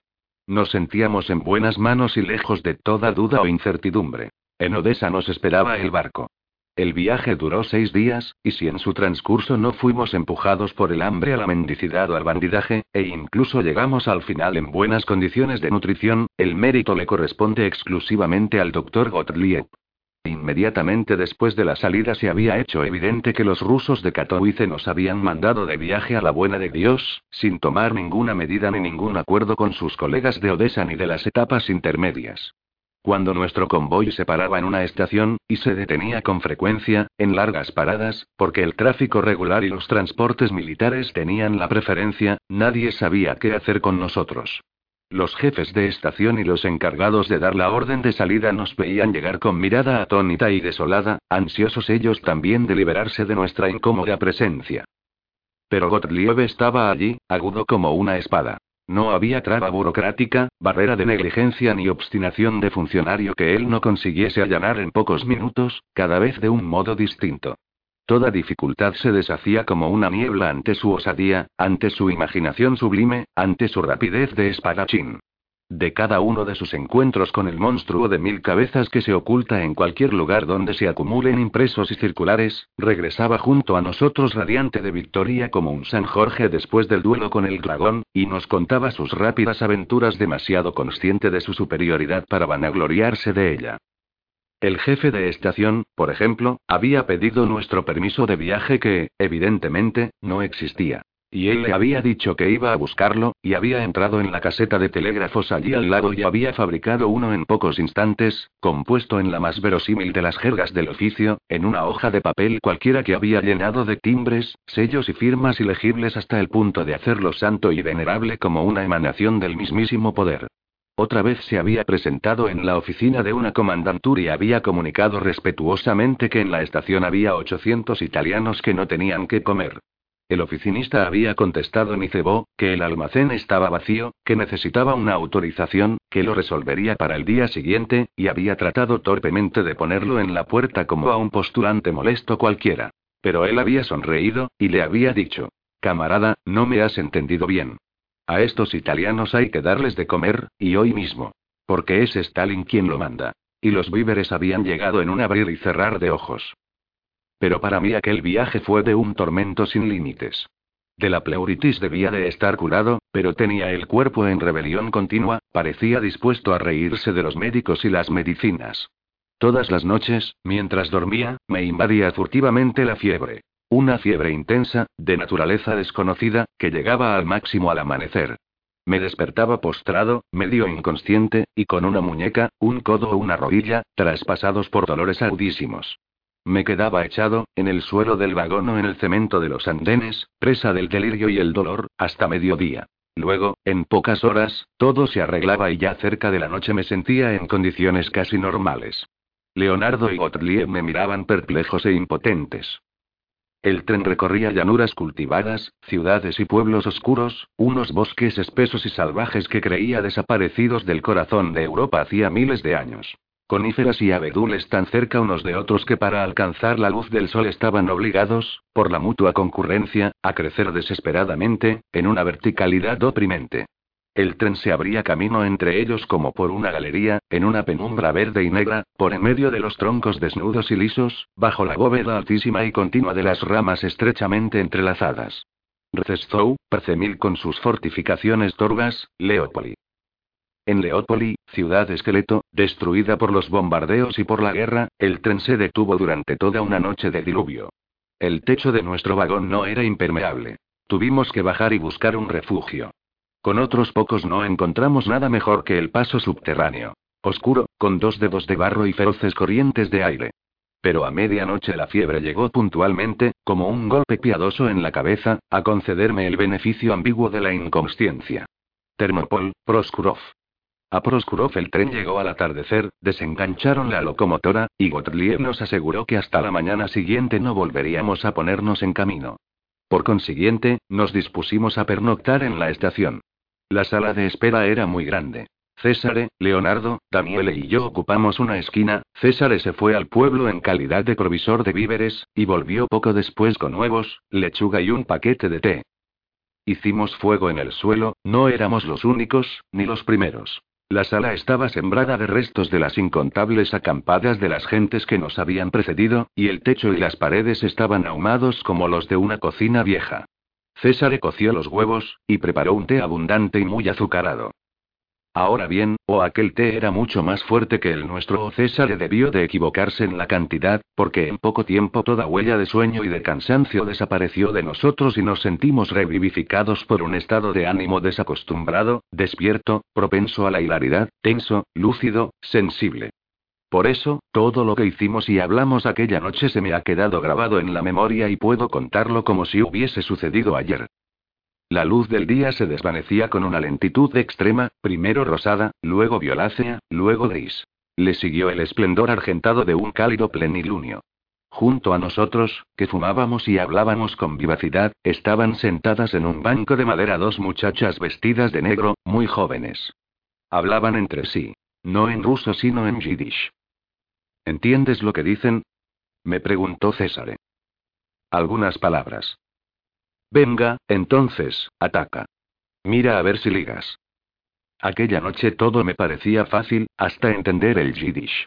Nos sentíamos en buenas manos y lejos de toda duda o incertidumbre. En Odessa nos esperaba el barco. El viaje duró seis días, y si en su transcurso no fuimos empujados por el hambre a la mendicidad o al bandidaje, e incluso llegamos al final en buenas condiciones de nutrición, el mérito le corresponde exclusivamente al doctor Gottlieb. Inmediatamente después de la salida se había hecho evidente que los rusos de Katowice nos habían mandado de viaje a la buena de Dios, sin tomar ninguna medida ni ningún acuerdo con sus colegas de Odessa ni de las etapas intermedias. Cuando nuestro convoy se paraba en una estación, y se detenía con frecuencia, en largas paradas, porque el tráfico regular y los transportes militares tenían la preferencia, nadie sabía qué hacer con nosotros. Los jefes de estación y los encargados de dar la orden de salida nos veían llegar con mirada atónita y desolada, ansiosos ellos también de liberarse de nuestra incómoda presencia. Pero Gottlieb estaba allí, agudo como una espada. No había traba burocrática, barrera de negligencia ni obstinación de funcionario que él no consiguiese allanar en pocos minutos, cada vez de un modo distinto. Toda dificultad se deshacía como una niebla ante su osadía, ante su imaginación sublime, ante su rapidez de espadachín. De cada uno de sus encuentros con el monstruo de mil cabezas que se oculta en cualquier lugar donde se acumulen impresos y circulares, regresaba junto a nosotros radiante de victoria como un San Jorge después del duelo con el dragón, y nos contaba sus rápidas aventuras demasiado consciente de su superioridad para vanagloriarse de ella. El jefe de estación, por ejemplo, había pedido nuestro permiso de viaje que, evidentemente, no existía. Y él le había dicho que iba a buscarlo, y había entrado en la caseta de telégrafos allí al lado y había fabricado uno en pocos instantes, compuesto en la más verosímil de las jergas del oficio, en una hoja de papel cualquiera que había llenado de timbres, sellos y firmas ilegibles hasta el punto de hacerlo santo y venerable como una emanación del mismísimo poder. Otra vez se había presentado en la oficina de una comandantura y había comunicado respetuosamente que en la estación había 800 italianos que no tenían que comer. El oficinista había contestado en Icebó, que el almacén estaba vacío, que necesitaba una autorización, que lo resolvería para el día siguiente, y había tratado torpemente de ponerlo en la puerta como a un postulante molesto cualquiera. Pero él había sonreído, y le había dicho, Camarada, no me has entendido bien. A estos italianos hay que darles de comer, y hoy mismo. Porque es Stalin quien lo manda. Y los víveres habían llegado en un abrir y cerrar de ojos. Pero para mí aquel viaje fue de un tormento sin límites. De la pleuritis debía de estar curado, pero tenía el cuerpo en rebelión continua, parecía dispuesto a reírse de los médicos y las medicinas. Todas las noches, mientras dormía, me invadía furtivamente la fiebre. Una fiebre intensa, de naturaleza desconocida, que llegaba al máximo al amanecer. Me despertaba postrado, medio inconsciente, y con una muñeca, un codo o una rodilla, traspasados por dolores agudísimos. Me quedaba echado, en el suelo del vagón o en el cemento de los andenes, presa del delirio y el dolor, hasta mediodía. Luego, en pocas horas, todo se arreglaba y ya cerca de la noche me sentía en condiciones casi normales. Leonardo y Gottlieb me miraban perplejos e impotentes. El tren recorría llanuras cultivadas, ciudades y pueblos oscuros, unos bosques espesos y salvajes que creía desaparecidos del corazón de Europa hacía miles de años. Coníferas y abedules tan cerca unos de otros que para alcanzar la luz del sol estaban obligados, por la mutua concurrencia, a crecer desesperadamente, en una verticalidad oprimente. El tren se abría camino entre ellos como por una galería, en una penumbra verde y negra, por en medio de los troncos desnudos y lisos, bajo la bóveda altísima y continua de las ramas estrechamente entrelazadas. Recestow, Percemil con sus fortificaciones torgas, Leopoli. En Leópoli, ciudad esqueleto, destruida por los bombardeos y por la guerra, el tren se detuvo durante toda una noche de diluvio. El techo de nuestro vagón no era impermeable. Tuvimos que bajar y buscar un refugio. Con otros pocos no encontramos nada mejor que el paso subterráneo. Oscuro, con dos dedos de barro y feroces corrientes de aire. Pero a medianoche la fiebre llegó puntualmente, como un golpe piadoso en la cabeza, a concederme el beneficio ambiguo de la inconsciencia. Termopol, Proskurov. A Proskurov el tren llegó al atardecer, desengancharon la locomotora, y Gottlieb nos aseguró que hasta la mañana siguiente no volveríamos a ponernos en camino. Por consiguiente, nos dispusimos a pernoctar en la estación. La sala de espera era muy grande. César, Leonardo, Daniele y yo ocupamos una esquina, César se fue al pueblo en calidad de provisor de víveres, y volvió poco después con huevos, lechuga y un paquete de té. Hicimos fuego en el suelo, no éramos los únicos, ni los primeros. La sala estaba sembrada de restos de las incontables acampadas de las gentes que nos habían precedido, y el techo y las paredes estaban ahumados como los de una cocina vieja. César coció los huevos, y preparó un té abundante y muy azucarado. Ahora bien, o aquel té era mucho más fuerte que el nuestro o César debió de equivocarse en la cantidad, porque en poco tiempo toda huella de sueño y de cansancio desapareció de nosotros y nos sentimos revivificados por un estado de ánimo desacostumbrado, despierto, propenso a la hilaridad, tenso, lúcido, sensible. Por eso, todo lo que hicimos y hablamos aquella noche se me ha quedado grabado en la memoria y puedo contarlo como si hubiese sucedido ayer. La luz del día se desvanecía con una lentitud extrema, primero rosada, luego violácea, luego gris. Le siguió el esplendor argentado de un cálido plenilunio. Junto a nosotros, que fumábamos y hablábamos con vivacidad, estaban sentadas en un banco de madera dos muchachas vestidas de negro, muy jóvenes. Hablaban entre sí. No en ruso sino en yiddish. ¿Entiendes lo que dicen? Me preguntó César. Algunas palabras. Venga, entonces, ataca. Mira a ver si ligas. Aquella noche todo me parecía fácil, hasta entender el yiddish.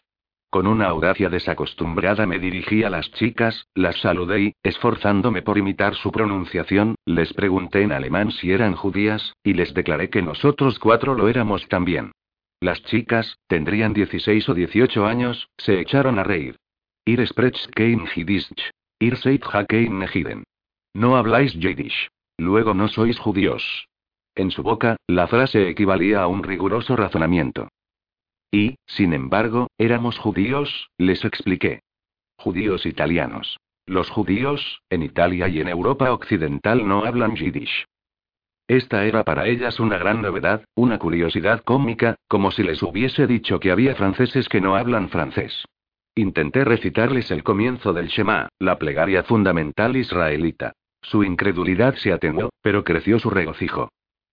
Con una audacia desacostumbrada me dirigí a las chicas, las saludé y, esforzándome por imitar su pronunciación, les pregunté en alemán si eran judías, y les declaré que nosotros cuatro lo éramos también. Las chicas, tendrían 16 o 18 años, se echaron a reír. Ir sprech kein Jiddisch. Ir seid kein Nehiden. No habláis Yiddish. Luego no sois judíos. En su boca, la frase equivalía a un riguroso razonamiento. Y, sin embargo, éramos judíos, les expliqué. Judíos italianos. Los judíos, en Italia y en Europa Occidental no hablan yiddish. Esta era para ellas una gran novedad, una curiosidad cómica, como si les hubiese dicho que había franceses que no hablan francés. Intenté recitarles el comienzo del Shema, la plegaria fundamental israelita. Su incredulidad se atenuó, pero creció su regocijo.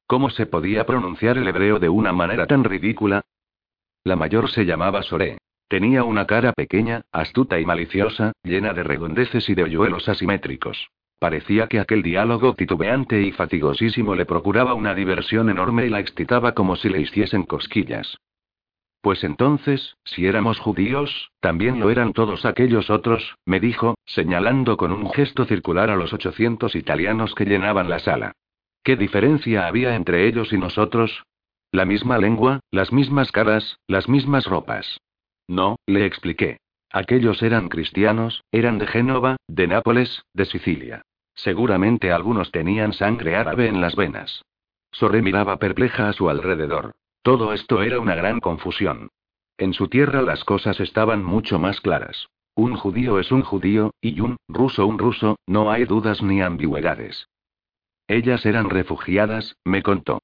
¿Cómo se podía pronunciar el hebreo de una manera tan ridícula? La mayor se llamaba Soré. Tenía una cara pequeña, astuta y maliciosa, llena de redondeces y de hoyuelos asimétricos. Parecía que aquel diálogo titubeante y fatigosísimo le procuraba una diversión enorme y la excitaba como si le hiciesen cosquillas. Pues entonces, si éramos judíos, también lo eran todos aquellos otros, me dijo, señalando con un gesto circular a los 800 italianos que llenaban la sala. ¿Qué diferencia había entre ellos y nosotros? La misma lengua, las mismas caras, las mismas ropas. No, le expliqué. Aquellos eran cristianos, eran de Génova, de Nápoles, de Sicilia. Seguramente algunos tenían sangre árabe en las venas. Sorre miraba perpleja a su alrededor. Todo esto era una gran confusión. En su tierra las cosas estaban mucho más claras. Un judío es un judío, y un ruso un ruso, no hay dudas ni ambigüedades. Ellas eran refugiadas, me contó.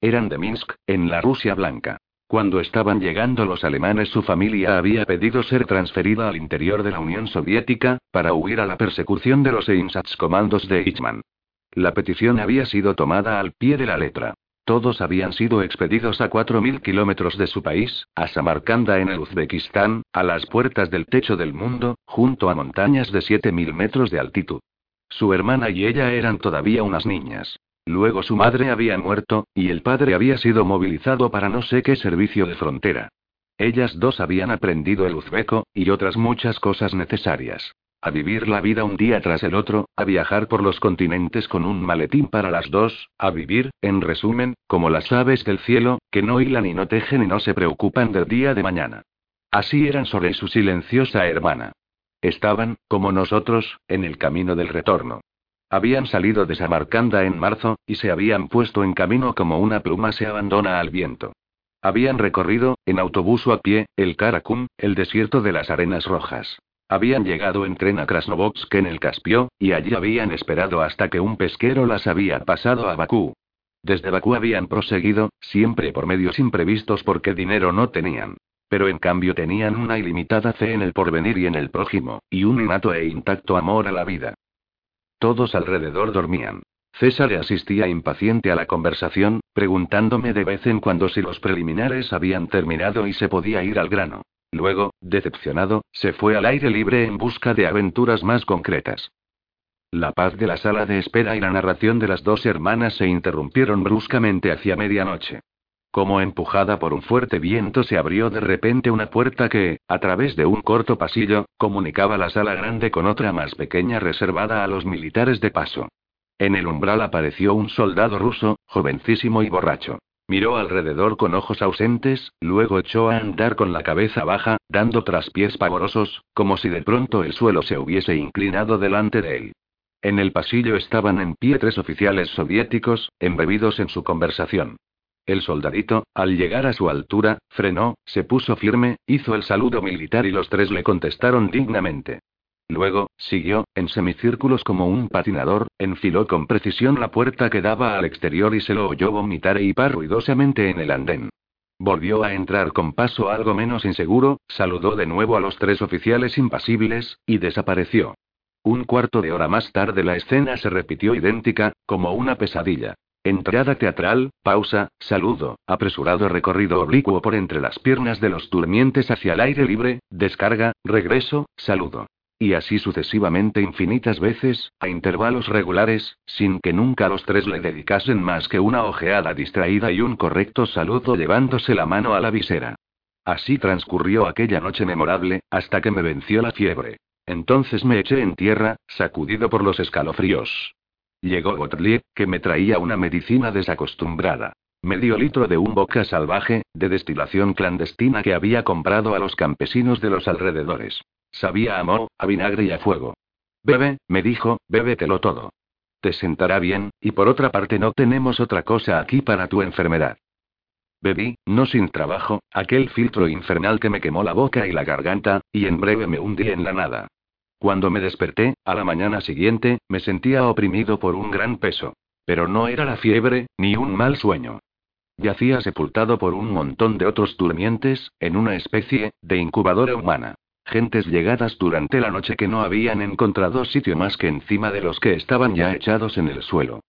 Eran de Minsk, en la Rusia blanca. Cuando estaban llegando los alemanes su familia había pedido ser transferida al interior de la Unión Soviética, para huir a la persecución de los Einsatzkommandos de Eichmann. La petición había sido tomada al pie de la letra. Todos habían sido expedidos a 4.000 kilómetros de su país, a Samarcanda en el Uzbekistán, a las puertas del techo del mundo, junto a montañas de 7.000 metros de altitud. Su hermana y ella eran todavía unas niñas. Luego su madre había muerto, y el padre había sido movilizado para no sé qué servicio de frontera. Ellas dos habían aprendido el uzbeco, y otras muchas cosas necesarias. A vivir la vida un día tras el otro, a viajar por los continentes con un maletín para las dos, a vivir, en resumen, como las aves del cielo, que no hilan y no tejen y no se preocupan del día de mañana. Así eran sobre su silenciosa hermana. Estaban, como nosotros, en el camino del retorno. Habían salido de Samarcanda en marzo, y se habían puesto en camino como una pluma se abandona al viento. Habían recorrido, en autobús o a pie, el Karakum, el desierto de las arenas rojas. Habían llegado en tren a Krasnovodsk en el Caspio, y allí habían esperado hasta que un pesquero las había pasado a Bakú. Desde Bakú habían proseguido, siempre por medios imprevistos porque dinero no tenían. Pero en cambio tenían una ilimitada fe en el porvenir y en el prójimo, y un innato e intacto amor a la vida. Todos alrededor dormían. César asistía impaciente a la conversación, preguntándome de vez en cuando si los preliminares habían terminado y se podía ir al grano. Luego, decepcionado, se fue al aire libre en busca de aventuras más concretas. La paz de la sala de espera y la narración de las dos hermanas se interrumpieron bruscamente hacia medianoche. Como empujada por un fuerte viento se abrió de repente una puerta que, a través de un corto pasillo, comunicaba la sala grande con otra más pequeña reservada a los militares de paso. En el umbral apareció un soldado ruso, jovencísimo y borracho. Miró alrededor con ojos ausentes, luego echó a andar con la cabeza baja, dando traspiés pavorosos, como si de pronto el suelo se hubiese inclinado delante de él. En el pasillo estaban en pie tres oficiales soviéticos, embebidos en su conversación. El soldadito, al llegar a su altura, frenó, se puso firme, hizo el saludo militar y los tres le contestaron dignamente. Luego, siguió, en semicírculos como un patinador, enfiló con precisión la puerta que daba al exterior y se lo oyó vomitar e hipar ruidosamente en el andén. Volvió a entrar con paso algo menos inseguro, saludó de nuevo a los tres oficiales impasibles, y desapareció. Un cuarto de hora más tarde la escena se repitió idéntica, como una pesadilla. Entrada teatral, pausa, saludo, apresurado recorrido oblicuo por entre las piernas de los durmientes hacia el aire libre, descarga, regreso, saludo. Y así sucesivamente infinitas veces, a intervalos regulares, sin que nunca los tres le dedicasen más que una ojeada distraída y un correcto saludo llevándose la mano a la visera. Así transcurrió aquella noche memorable, hasta que me venció la fiebre. Entonces me eché en tierra, sacudido por los escalofríos. Llegó Gottlieb, que me traía una medicina desacostumbrada. Medio litro de un boca salvaje, de destilación clandestina que había comprado a los campesinos de los alrededores. Sabía a moho, a vinagre y a fuego. Bebe, me dijo, bébetelo todo. Te sentará bien, y por otra parte no tenemos otra cosa aquí para tu enfermedad. Bebí, no sin trabajo, aquel filtro infernal que me quemó la boca y la garganta, y en breve me hundí en la nada. Cuando me desperté, a la mañana siguiente, me sentía oprimido por un gran peso. Pero no era la fiebre, ni un mal sueño. Yacía sepultado por un montón de otros durmientes, en una especie de incubadora humana. Gentes llegadas durante la noche que no habían encontrado sitio más que encima de los que estaban ya echados en el suelo.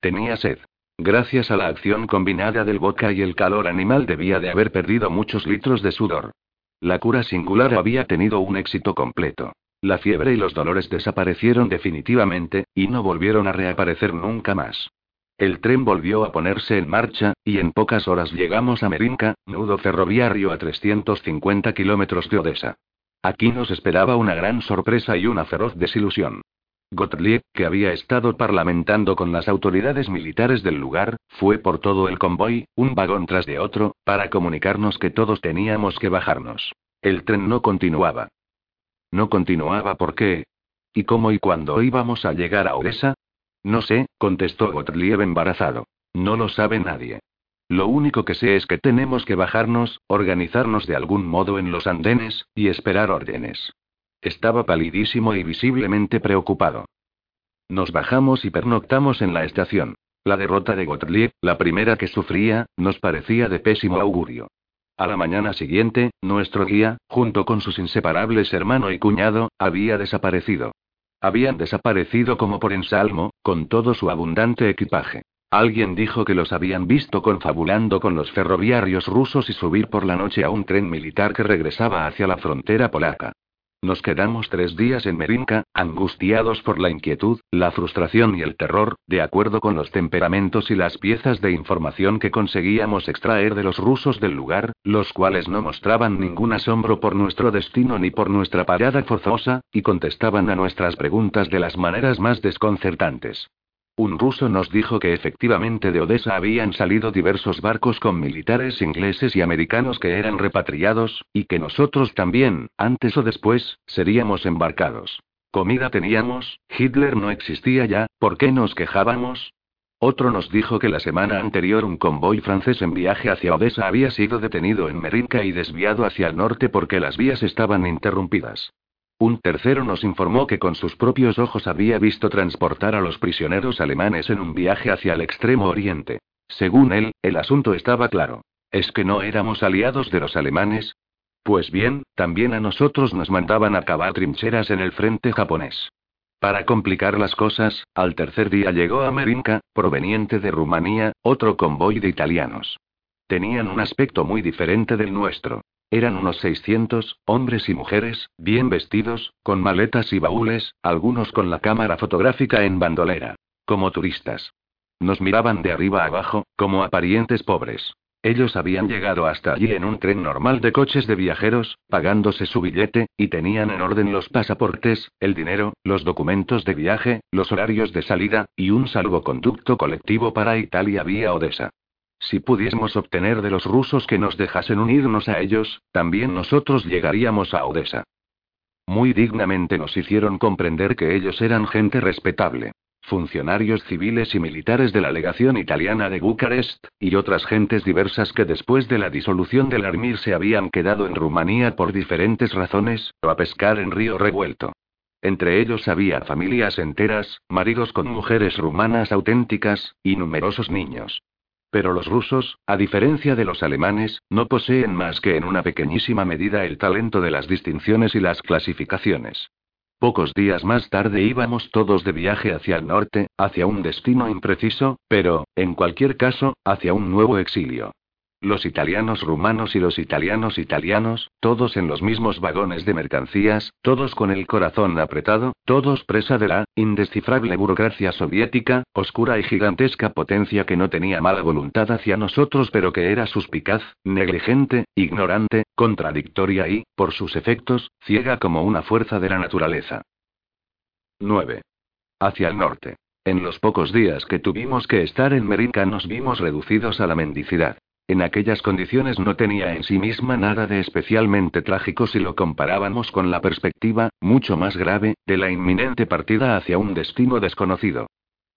Tenía sed. Gracias a la acción combinada del vodka y el calor animal debía de haber perdido muchos litros de sudor. La cura singular había tenido un éxito completo. La fiebre y los dolores desaparecieron definitivamente, y no volvieron a reaparecer nunca más. El tren volvió a ponerse en marcha, y en pocas horas llegamos a Merinka, nudo ferroviario a 350 kilómetros de Odessa. Aquí nos esperaba una gran sorpresa y una feroz desilusión. Gottlieb, que había estado parlamentando con las autoridades militares del lugar, fue por todo el convoy, un vagón tras de otro, para comunicarnos que todos teníamos que bajarnos. El tren no continuaba. No continuaba por qué. ¿Y cómo y cuándo íbamos a llegar a Odessa? No sé, contestó Gottlieb embarazado. No lo sabe nadie. Lo único que sé es que tenemos que bajarnos, organizarnos de algún modo en los andenes, y esperar órdenes. Estaba palidísimo y visiblemente preocupado. Nos bajamos y pernoctamos en la estación. La derrota de Gottlieb, la primera que sufría, nos parecía de pésimo augurio. A la mañana siguiente, nuestro guía, junto con sus inseparables hermano y cuñado, había desaparecido. Habían desaparecido como por ensalmo, con todo su abundante equipaje. Alguien dijo que los habían visto confabulando con los ferroviarios rusos y subir por la noche a un tren militar que regresaba hacia la frontera polaca. Nos quedamos tres días en Merinka, angustiados por la inquietud, la frustración y el terror, de acuerdo con los temperamentos y las piezas de información que conseguíamos extraer de los rusos del lugar, los cuales no mostraban ningún asombro por nuestro destino ni por nuestra parada forzosa, y contestaban a nuestras preguntas de las maneras más desconcertantes. Un ruso nos dijo que efectivamente de Odessa habían salido diversos barcos con militares ingleses y americanos que eran repatriados, y que nosotros también, antes o después, seríamos embarcados. Comida teníamos, Hitler no existía ya, ¿por qué nos quejábamos? Otro nos dijo que la semana anterior un convoy francés en viaje hacia Odessa había sido detenido en Merinka y desviado hacia el norte porque las vías estaban interrumpidas. Un tercero nos informó que con sus propios ojos había visto transportar a los prisioneros alemanes en un viaje hacia el extremo oriente. Según él, el asunto estaba claro. ¿Es que no éramos aliados de los alemanes? Pues bien, también a nosotros nos mandaban a cavar trincheras en el frente japonés. Para complicar las cosas, al tercer día llegó a Merinka, proveniente de Rumanía, otro convoy de italianos. Tenían un aspecto muy diferente del nuestro. Eran unos 600, hombres y mujeres, bien vestidos, con maletas y baúles, algunos con la cámara fotográfica en bandolera. Como turistas. Nos miraban de arriba abajo, como a parientes pobres. Ellos habían llegado hasta allí en un tren normal de coches de viajeros, pagándose su billete, y tenían en orden los pasaportes, el dinero, los documentos de viaje, los horarios de salida, y un salvoconducto colectivo para Italia vía Odessa. Si pudiésemos obtener de los rusos que nos dejasen unirnos a ellos, también nosotros llegaríamos a Odessa. Muy dignamente nos hicieron comprender que ellos eran gente respetable. Funcionarios civiles y militares de la legación italiana de Bucarest, y otras gentes diversas que después de la disolución del Armir se habían quedado en Rumanía por diferentes razones, o a pescar en río revuelto. Entre ellos había familias enteras, maridos con mujeres rumanas auténticas, y numerosos niños. Pero los rusos, a diferencia de los alemanes, no poseen más que en una pequeñísima medida el talento de las distinciones y las clasificaciones. Pocos días más tarde íbamos todos de viaje hacia el norte, hacia un destino impreciso, pero, en cualquier caso, hacia un nuevo exilio. Los italianos rumanos y los italianos italianos, todos en los mismos vagones de mercancías, todos con el corazón apretado, todos presa de la indescifrable burocracia soviética, oscura y gigantesca potencia que no tenía mala voluntad hacia nosotros pero que era suspicaz, negligente, ignorante, contradictoria y, por sus efectos, ciega como una fuerza de la naturaleza. 9. Hacia el norte. En los pocos días que tuvimos que estar en Merinka nos vimos reducidos a la mendicidad. En aquellas condiciones no tenía en sí misma nada de especialmente trágico si lo comparábamos con la perspectiva, mucho más grave, de la inminente partida hacia un destino desconocido.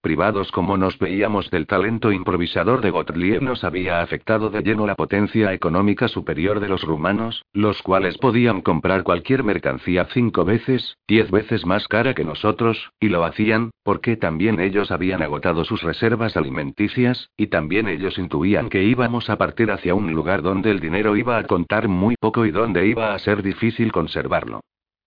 Privados como nos veíamos del talento improvisador de Gottlieb nos había afectado de lleno la potencia económica superior de los rumanos, los cuales podían comprar cualquier mercancía cinco veces, diez veces más cara que nosotros, y lo hacían, porque también ellos habían agotado sus reservas alimenticias, y también ellos intuían que íbamos a partir hacia un lugar donde el dinero iba a contar muy poco y donde iba a ser difícil conservarlo.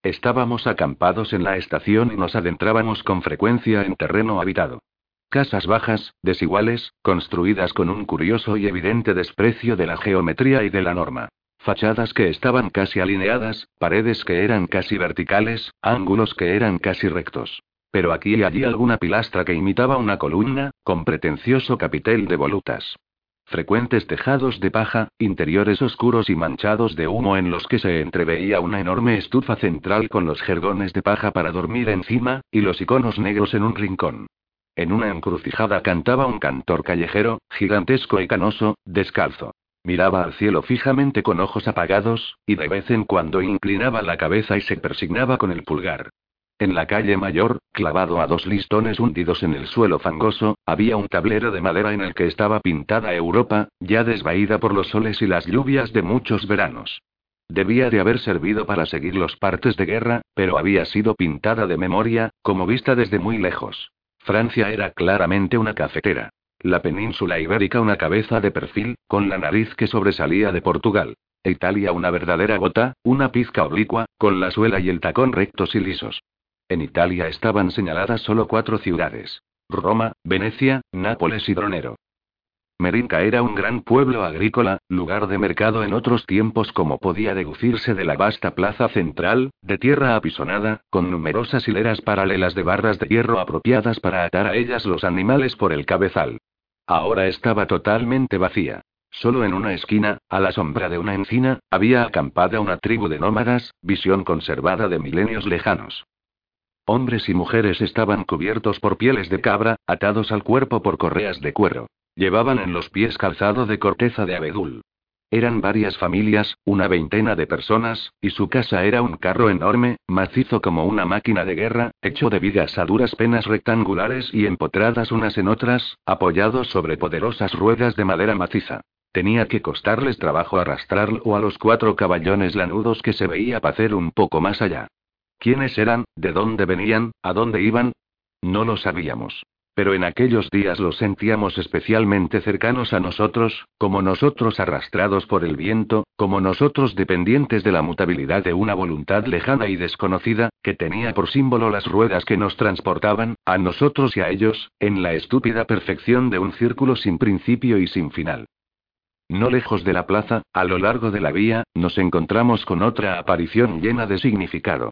Estábamos acampados en la estación y nos adentrábamos con frecuencia en terreno habitado. Casas bajas, desiguales, construidas con un curioso y evidente desprecio de la geometría y de la norma. Fachadas que estaban casi alineadas, paredes que eran casi verticales, ángulos que eran casi rectos. Pero aquí y allí alguna pilastra que imitaba una columna, con pretencioso capitel de volutas. Frecuentes tejados de paja, interiores oscuros y manchados de humo en los que se entreveía una enorme estufa central con los jergones de paja para dormir encima, y los iconos negros en un rincón. En una encrucijada cantaba un cantor callejero, gigantesco y canoso, descalzo. Miraba al cielo fijamente con ojos apagados, y de vez en cuando inclinaba la cabeza y se persignaba con el pulgar. En la calle mayor, clavado a dos listones hundidos en el suelo fangoso, había un tablero de madera en el que estaba pintada Europa, ya desvaída por los soles y las lluvias de muchos veranos. Debía de haber servido para seguir los partes de guerra, pero había sido pintada de memoria, como vista desde muy lejos. Francia era claramente una cafetera. La península ibérica una cabeza de perfil, con la nariz que sobresalía de Portugal. Italia una verdadera gota, una pizca oblicua, con la suela y el tacón rectos y lisos. En Italia estaban señaladas solo cuatro ciudades. Roma, Venecia, Nápoles y Dronero. Merinca era un gran pueblo agrícola, lugar de mercado en otros tiempos como podía deducirse de la vasta plaza central, de tierra apisonada, con numerosas hileras paralelas de barras de hierro apropiadas para atar a ellas los animales por el cabezal. Ahora estaba totalmente vacía. Solo en una esquina, a la sombra de una encina, había acampada una tribu de nómadas, visión conservada de milenios lejanos. Hombres y mujeres estaban cubiertos por pieles de cabra, atados al cuerpo por correas de cuero. Llevaban en los pies calzado de corteza de abedul. Eran varias familias, una veintena de personas, y su casa era un carro enorme, macizo como una máquina de guerra, hecho de vigas a duras penas rectangulares y empotradas unas en otras, apoyados sobre poderosas ruedas de madera maciza. Tenía que costarles trabajo arrastrarlo a los cuatro caballones lanudos que se veía pacer un poco más allá. ¿Quiénes eran? ¿De dónde venían? ¿A dónde iban? No lo sabíamos. Pero en aquellos días los sentíamos especialmente cercanos a nosotros, como nosotros arrastrados por el viento, como nosotros dependientes de la mutabilidad de una voluntad lejana y desconocida, que tenía por símbolo las ruedas que nos transportaban, a nosotros y a ellos, en la estúpida perfección de un círculo sin principio y sin final. No lejos de la plaza, a lo largo de la vía, nos encontramos con otra aparición llena de significado.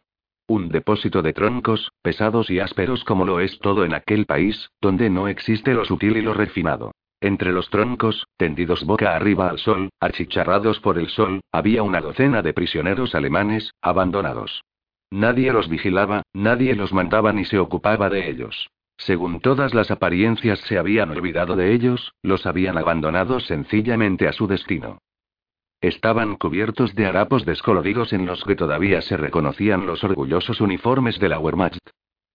Un depósito de troncos, pesados y ásperos como lo es todo en aquel país, donde no existe lo sutil y lo refinado. Entre los troncos, tendidos boca arriba al sol, achicharrados por el sol, había una docena de prisioneros alemanes, abandonados. Nadie los vigilaba, nadie los mandaba ni se ocupaba de ellos. Según todas las apariencias se habían olvidado de ellos, los habían abandonado sencillamente a su destino. Estaban cubiertos de harapos descoloridos en los que todavía se reconocían los orgullosos uniformes de la Wehrmacht.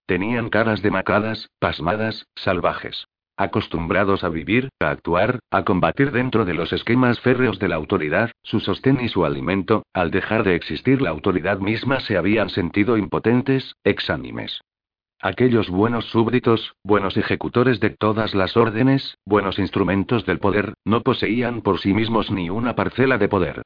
Tenían caras demacadas, pasmadas, salvajes. Acostumbrados a vivir, a actuar, a combatir dentro de los esquemas férreos de la autoridad, su sostén y su alimento, al dejar de existir la autoridad misma se habían sentido impotentes, exánimes. Aquellos buenos súbditos, buenos ejecutores de todas las órdenes, buenos instrumentos del poder, no poseían por sí mismos ni una parcela de poder.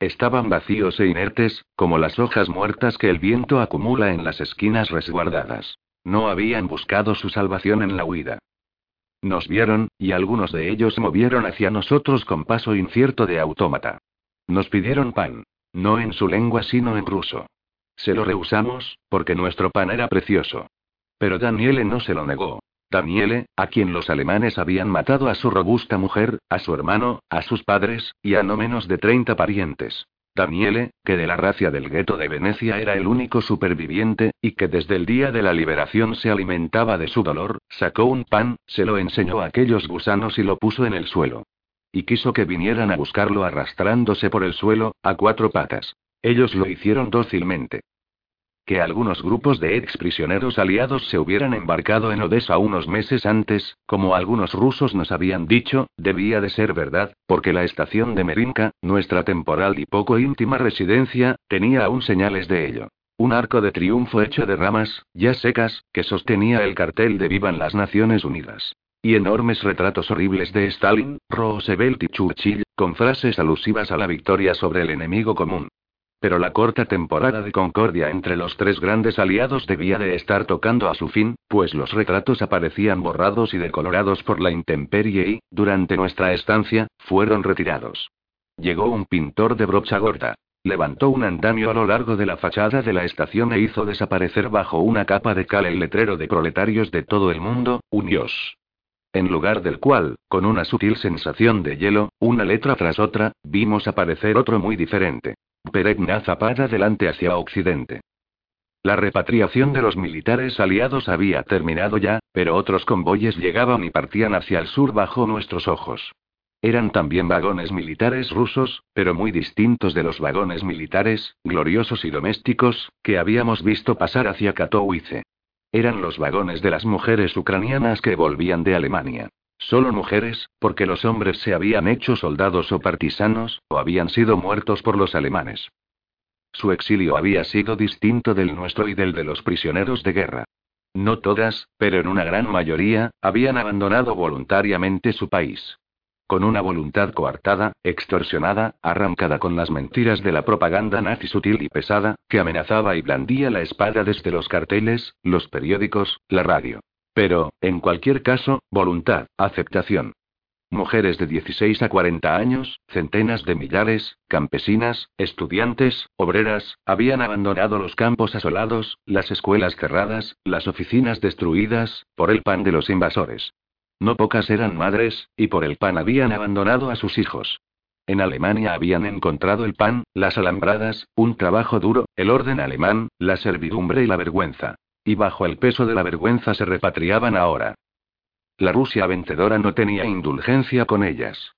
Estaban vacíos e inertes, como las hojas muertas que el viento acumula en las esquinas resguardadas. No habían buscado su salvación en la huida. Nos vieron, y algunos de ellos movieron hacia nosotros con paso incierto de autómata. Nos pidieron pan. No en su lengua, sino en ruso. Se lo rehusamos, porque nuestro pan era precioso. Pero Daniele no se lo negó. Daniele, a quien los alemanes habían matado a su robusta mujer, a su hermano, a sus padres, y a no menos de 30 parientes. Daniele, que de la racia del gueto de Venecia era el único superviviente, y que desde el día de la liberación se alimentaba de su dolor, sacó un pan, se lo enseñó a aquellos gusanos y lo puso en el suelo. Y quiso que vinieran a buscarlo arrastrándose por el suelo, a cuatro patas. Ellos lo hicieron dócilmente que algunos grupos de ex prisioneros aliados se hubieran embarcado en Odessa unos meses antes, como algunos rusos nos habían dicho, debía de ser verdad, porque la estación de Merinka, nuestra temporal y poco íntima residencia, tenía aún señales de ello. Un arco de triunfo hecho de ramas, ya secas, que sostenía el cartel de Vivan las Naciones Unidas. Y enormes retratos horribles de Stalin, Roosevelt y Churchill, con frases alusivas a la victoria sobre el enemigo común. Pero la corta temporada de concordia entre los tres grandes aliados debía de estar tocando a su fin, pues los retratos aparecían borrados y decolorados por la intemperie y, durante nuestra estancia, fueron retirados. Llegó un pintor de brocha gorda. Levantó un andamio a lo largo de la fachada de la estación e hizo desaparecer bajo una capa de cal el letrero de proletarios de todo el mundo, Unios. En lugar del cual, con una sutil sensación de hielo, una letra tras otra, vimos aparecer otro muy diferente perenne zapada adelante hacia Occidente. La repatriación de los militares aliados había terminado ya, pero otros convoyes llegaban y partían hacia el sur bajo nuestros ojos. Eran también vagones militares rusos, pero muy distintos de los vagones militares, gloriosos y domésticos, que habíamos visto pasar hacia Katowice. Eran los vagones de las mujeres ucranianas que volvían de Alemania. Solo mujeres, porque los hombres se habían hecho soldados o partisanos, o habían sido muertos por los alemanes. Su exilio había sido distinto del nuestro y del de los prisioneros de guerra. No todas, pero en una gran mayoría, habían abandonado voluntariamente su país. Con una voluntad coartada, extorsionada, arrancada con las mentiras de la propaganda nazi sutil y pesada, que amenazaba y blandía la espada desde los carteles, los periódicos, la radio. Pero, en cualquier caso, voluntad, aceptación. Mujeres de 16 a 40 años, centenas de millares, campesinas, estudiantes, obreras, habían abandonado los campos asolados, las escuelas cerradas, las oficinas destruidas, por el pan de los invasores. No pocas eran madres, y por el pan habían abandonado a sus hijos. En Alemania habían encontrado el pan, las alambradas, un trabajo duro, el orden alemán, la servidumbre y la vergüenza. Y bajo el peso de la vergüenza se repatriaban ahora. La Rusia vencedora no tenía indulgencia con ellas.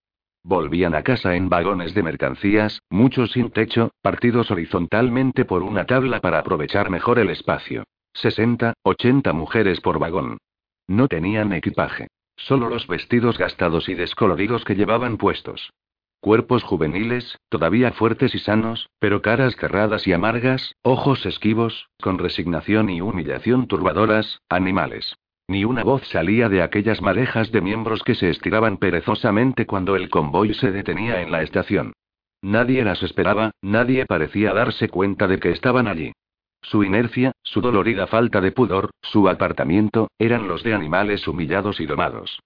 Volvían a casa en vagones de mercancías, muchos sin techo, partidos horizontalmente por una tabla para aprovechar mejor el espacio. 60, 80 mujeres por vagón. No tenían equipaje. Solo los vestidos gastados y descoloridos que llevaban puestos. Cuerpos juveniles, todavía fuertes y sanos, pero caras cerradas y amargas, ojos esquivos, con resignación y humillación turbadoras, animales. Ni una voz salía de aquellas madejas de miembros que se estiraban perezosamente cuando el convoy se detenía en la estación. Nadie las esperaba, nadie parecía darse cuenta de que estaban allí. Su inercia, su dolorida falta de pudor, su apartamiento, eran los de animales humillados y domados.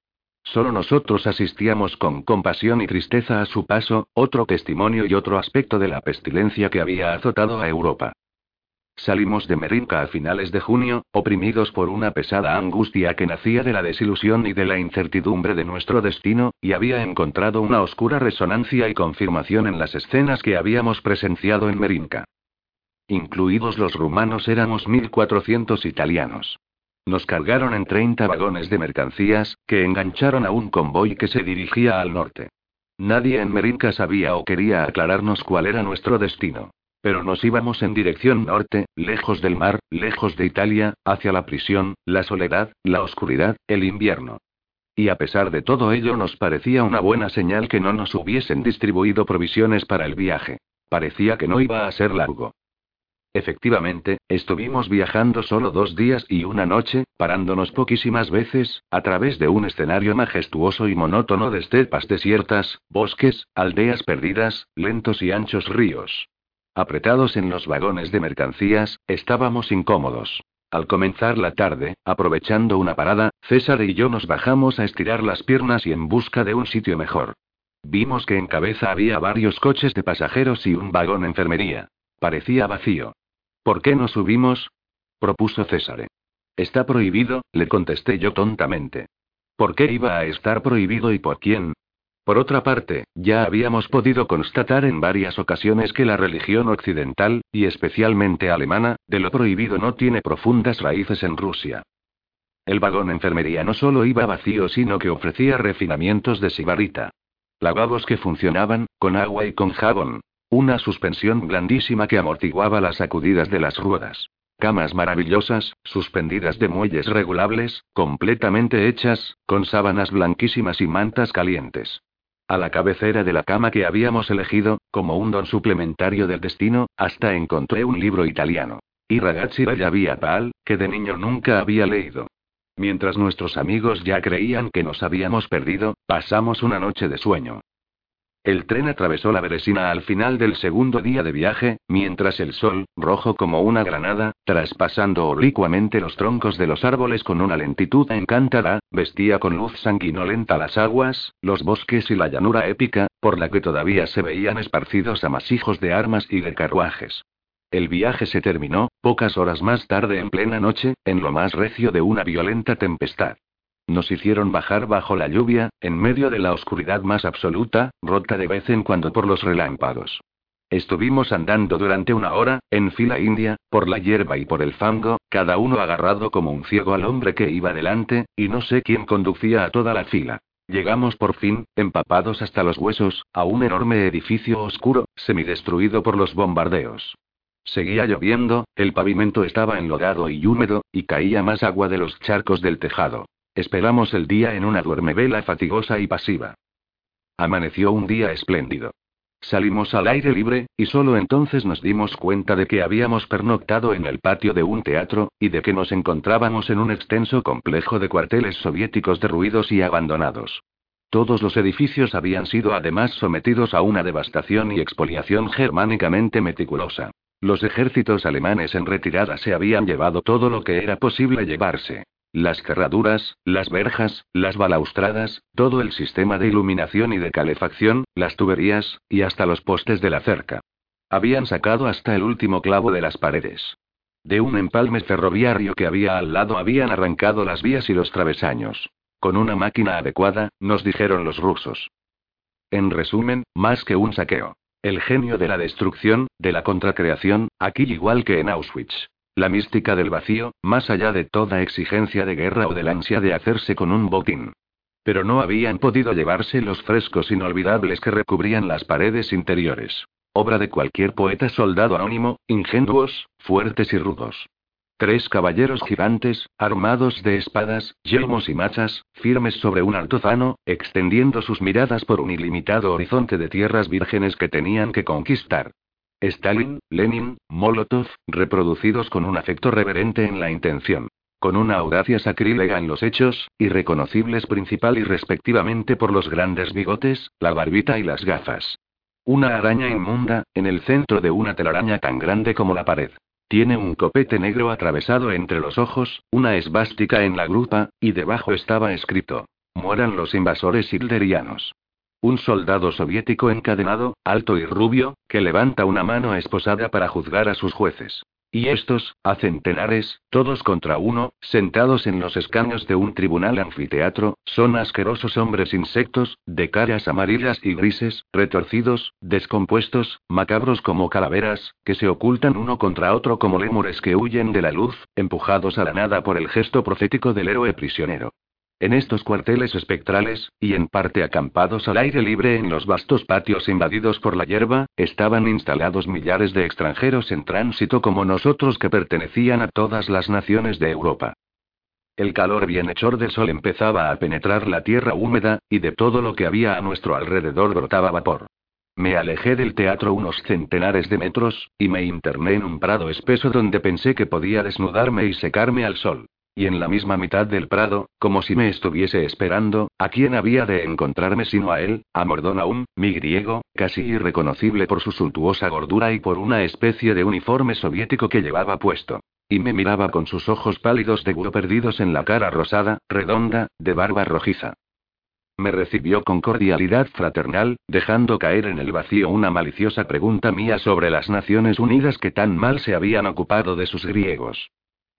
Solo nosotros asistíamos con compasión y tristeza a su paso, otro testimonio y otro aspecto de la pestilencia que había azotado a Europa. Salimos de Merinka a finales de junio, oprimidos por una pesada angustia que nacía de la desilusión y de la incertidumbre de nuestro destino, y había encontrado una oscura resonancia y confirmación en las escenas que habíamos presenciado en Merinka. Incluidos los rumanos éramos 1.400 italianos. Nos cargaron en 30 vagones de mercancías, que engancharon a un convoy que se dirigía al norte. Nadie en Merinka sabía o quería aclararnos cuál era nuestro destino. Pero nos íbamos en dirección norte, lejos del mar, lejos de Italia, hacia la prisión, la soledad, la oscuridad, el invierno. Y a pesar de todo ello nos parecía una buena señal que no nos hubiesen distribuido provisiones para el viaje. Parecía que no iba a ser largo. Efectivamente, estuvimos viajando solo dos días y una noche, parándonos poquísimas veces, a través de un escenario majestuoso y monótono de estepas desiertas, bosques, aldeas perdidas, lentos y anchos ríos. Apretados en los vagones de mercancías, estábamos incómodos. Al comenzar la tarde, aprovechando una parada, César y yo nos bajamos a estirar las piernas y en busca de un sitio mejor. Vimos que en cabeza había varios coches de pasajeros y un vagón enfermería. Parecía vacío. ¿Por qué no subimos? propuso César. Está prohibido, le contesté yo tontamente. ¿Por qué iba a estar prohibido y por quién? Por otra parte, ya habíamos podido constatar en varias ocasiones que la religión occidental, y especialmente alemana, de lo prohibido no tiene profundas raíces en Rusia. El vagón enfermería no solo iba vacío, sino que ofrecía refinamientos de sibarita. Lavabos que funcionaban, con agua y con jabón. Una suspensión blandísima que amortiguaba las sacudidas de las ruedas. Camas maravillosas, suspendidas de muelles regulables, completamente hechas, con sábanas blanquísimas y mantas calientes. A la cabecera de la cama que habíamos elegido, como un don suplementario del destino, hasta encontré un libro italiano. Y Ragazzi Bella Via Pal, que de niño nunca había leído. Mientras nuestros amigos ya creían que nos habíamos perdido, pasamos una noche de sueño. El tren atravesó la Beresina al final del segundo día de viaje, mientras el sol, rojo como una granada, traspasando oblicuamente los troncos de los árboles con una lentitud encantada, vestía con luz sanguinolenta las aguas, los bosques y la llanura épica, por la que todavía se veían esparcidos amasijos de armas y de carruajes. El viaje se terminó, pocas horas más tarde en plena noche, en lo más recio de una violenta tempestad. Nos hicieron bajar bajo la lluvia, en medio de la oscuridad más absoluta, rota de vez en cuando por los relámpagos. Estuvimos andando durante una hora, en fila india, por la hierba y por el fango, cada uno agarrado como un ciego al hombre que iba delante, y no sé quién conducía a toda la fila. Llegamos por fin, empapados hasta los huesos, a un enorme edificio oscuro, semidestruido por los bombardeos. Seguía lloviendo, el pavimento estaba enlodado y húmedo, y caía más agua de los charcos del tejado. Esperamos el día en una duermevela fatigosa y pasiva. Amaneció un día espléndido. Salimos al aire libre, y solo entonces nos dimos cuenta de que habíamos pernoctado en el patio de un teatro, y de que nos encontrábamos en un extenso complejo de cuarteles soviéticos derruidos y abandonados. Todos los edificios habían sido además sometidos a una devastación y expoliación germánicamente meticulosa. Los ejércitos alemanes en retirada se habían llevado todo lo que era posible llevarse. Las cerraduras, las verjas, las balaustradas, todo el sistema de iluminación y de calefacción, las tuberías, y hasta los postes de la cerca. Habían sacado hasta el último clavo de las paredes. De un empalme ferroviario que había al lado habían arrancado las vías y los travesaños. Con una máquina adecuada, nos dijeron los rusos. En resumen, más que un saqueo. El genio de la destrucción, de la contracreación, aquí igual que en Auschwitz. La mística del vacío, más allá de toda exigencia de guerra o del ansia de hacerse con un botín. Pero no habían podido llevarse los frescos inolvidables que recubrían las paredes interiores. Obra de cualquier poeta soldado anónimo, ingenuos, fuertes y rudos. Tres caballeros gigantes, armados de espadas, yelmos y machas, firmes sobre un altozano, extendiendo sus miradas por un ilimitado horizonte de tierras vírgenes que tenían que conquistar. Stalin, Lenin, Molotov, reproducidos con un afecto reverente en la intención. Con una audacia sacrílega en los hechos, irreconocibles principal y respectivamente por los grandes bigotes, la barbita y las gafas. Una araña inmunda, en el centro de una telaraña tan grande como la pared. Tiene un copete negro atravesado entre los ojos, una esvástica en la grupa, y debajo estaba escrito: Mueran los invasores hilderianos. Un soldado soviético encadenado, alto y rubio, que levanta una mano esposada para juzgar a sus jueces. Y estos, a centenares, todos contra uno, sentados en los escaños de un tribunal anfiteatro, son asquerosos hombres insectos, de caras amarillas y grises, retorcidos, descompuestos, macabros como calaveras, que se ocultan uno contra otro como lémures que huyen de la luz, empujados a la nada por el gesto profético del héroe prisionero. En estos cuarteles espectrales, y en parte acampados al aire libre en los vastos patios invadidos por la hierba, estaban instalados millares de extranjeros en tránsito como nosotros que pertenecían a todas las naciones de Europa. El calor bienhechor del sol empezaba a penetrar la tierra húmeda, y de todo lo que había a nuestro alrededor brotaba vapor. Me alejé del teatro unos centenares de metros, y me interné en un prado espeso donde pensé que podía desnudarme y secarme al sol. Y en la misma mitad del prado, como si me estuviese esperando, ¿a quién había de encontrarme sino a él, a Mordonaum, mi griego, casi irreconocible por su suntuosa gordura y por una especie de uniforme soviético que llevaba puesto? y me miraba con sus ojos pálidos de huevo perdidos en la cara rosada, redonda, de barba rojiza. Me recibió con cordialidad fraternal, dejando caer en el vacío una maliciosa pregunta mía sobre las Naciones Unidas que tan mal se habían ocupado de sus griegos.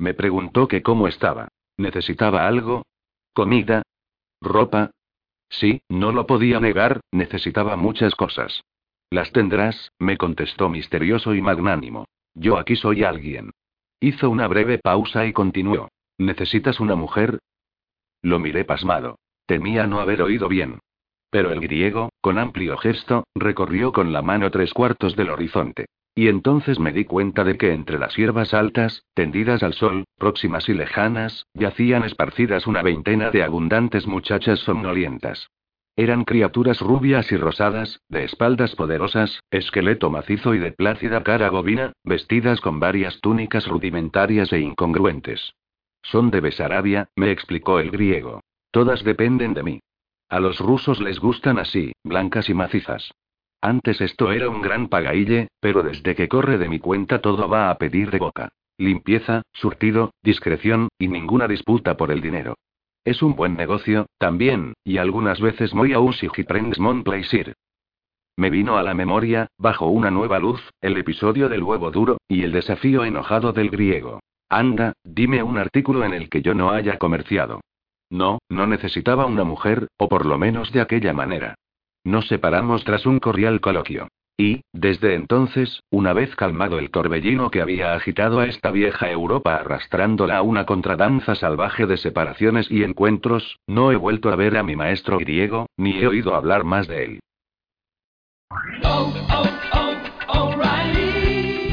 Me preguntó que cómo estaba. ¿Necesitaba algo? ¿Comida? ¿Ropa? Sí, no lo podía negar, necesitaba muchas cosas. Las tendrás, me contestó misterioso y magnánimo. Yo aquí soy alguien. Hizo una breve pausa y continuó. ¿Necesitas una mujer? Lo miré pasmado. Temía no haber oído bien. Pero el griego, con amplio gesto, recorrió con la mano tres cuartos del horizonte. Y entonces me di cuenta de que entre las hierbas altas, tendidas al sol, próximas y lejanas, yacían esparcidas una veintena de abundantes muchachas somnolientas. Eran criaturas rubias y rosadas, de espaldas poderosas, esqueleto macizo y de plácida cara bovina, vestidas con varias túnicas rudimentarias e incongruentes. Son de Besarabia, me explicó el griego. Todas dependen de mí. A los rusos les gustan así, blancas y macizas. Antes esto era un gran pagaille, pero desde que corre de mi cuenta todo va a pedir de boca. Limpieza, surtido, discreción, y ninguna disputa por el dinero. Es un buen negocio, también, y algunas veces muy a un mon plaisir. Me vino a la memoria, bajo una nueva luz, el episodio del huevo duro, y el desafío enojado del griego. Anda, dime un artículo en el que yo no haya comerciado. No, no necesitaba una mujer, o por lo menos de aquella manera. Nos separamos tras un cordial coloquio. Y, desde entonces, una vez calmado el torbellino que había agitado a esta vieja Europa arrastrándola a una contradanza salvaje de separaciones y encuentros, no he vuelto a ver a mi maestro griego, ni he oído hablar más de él. Oh, oh,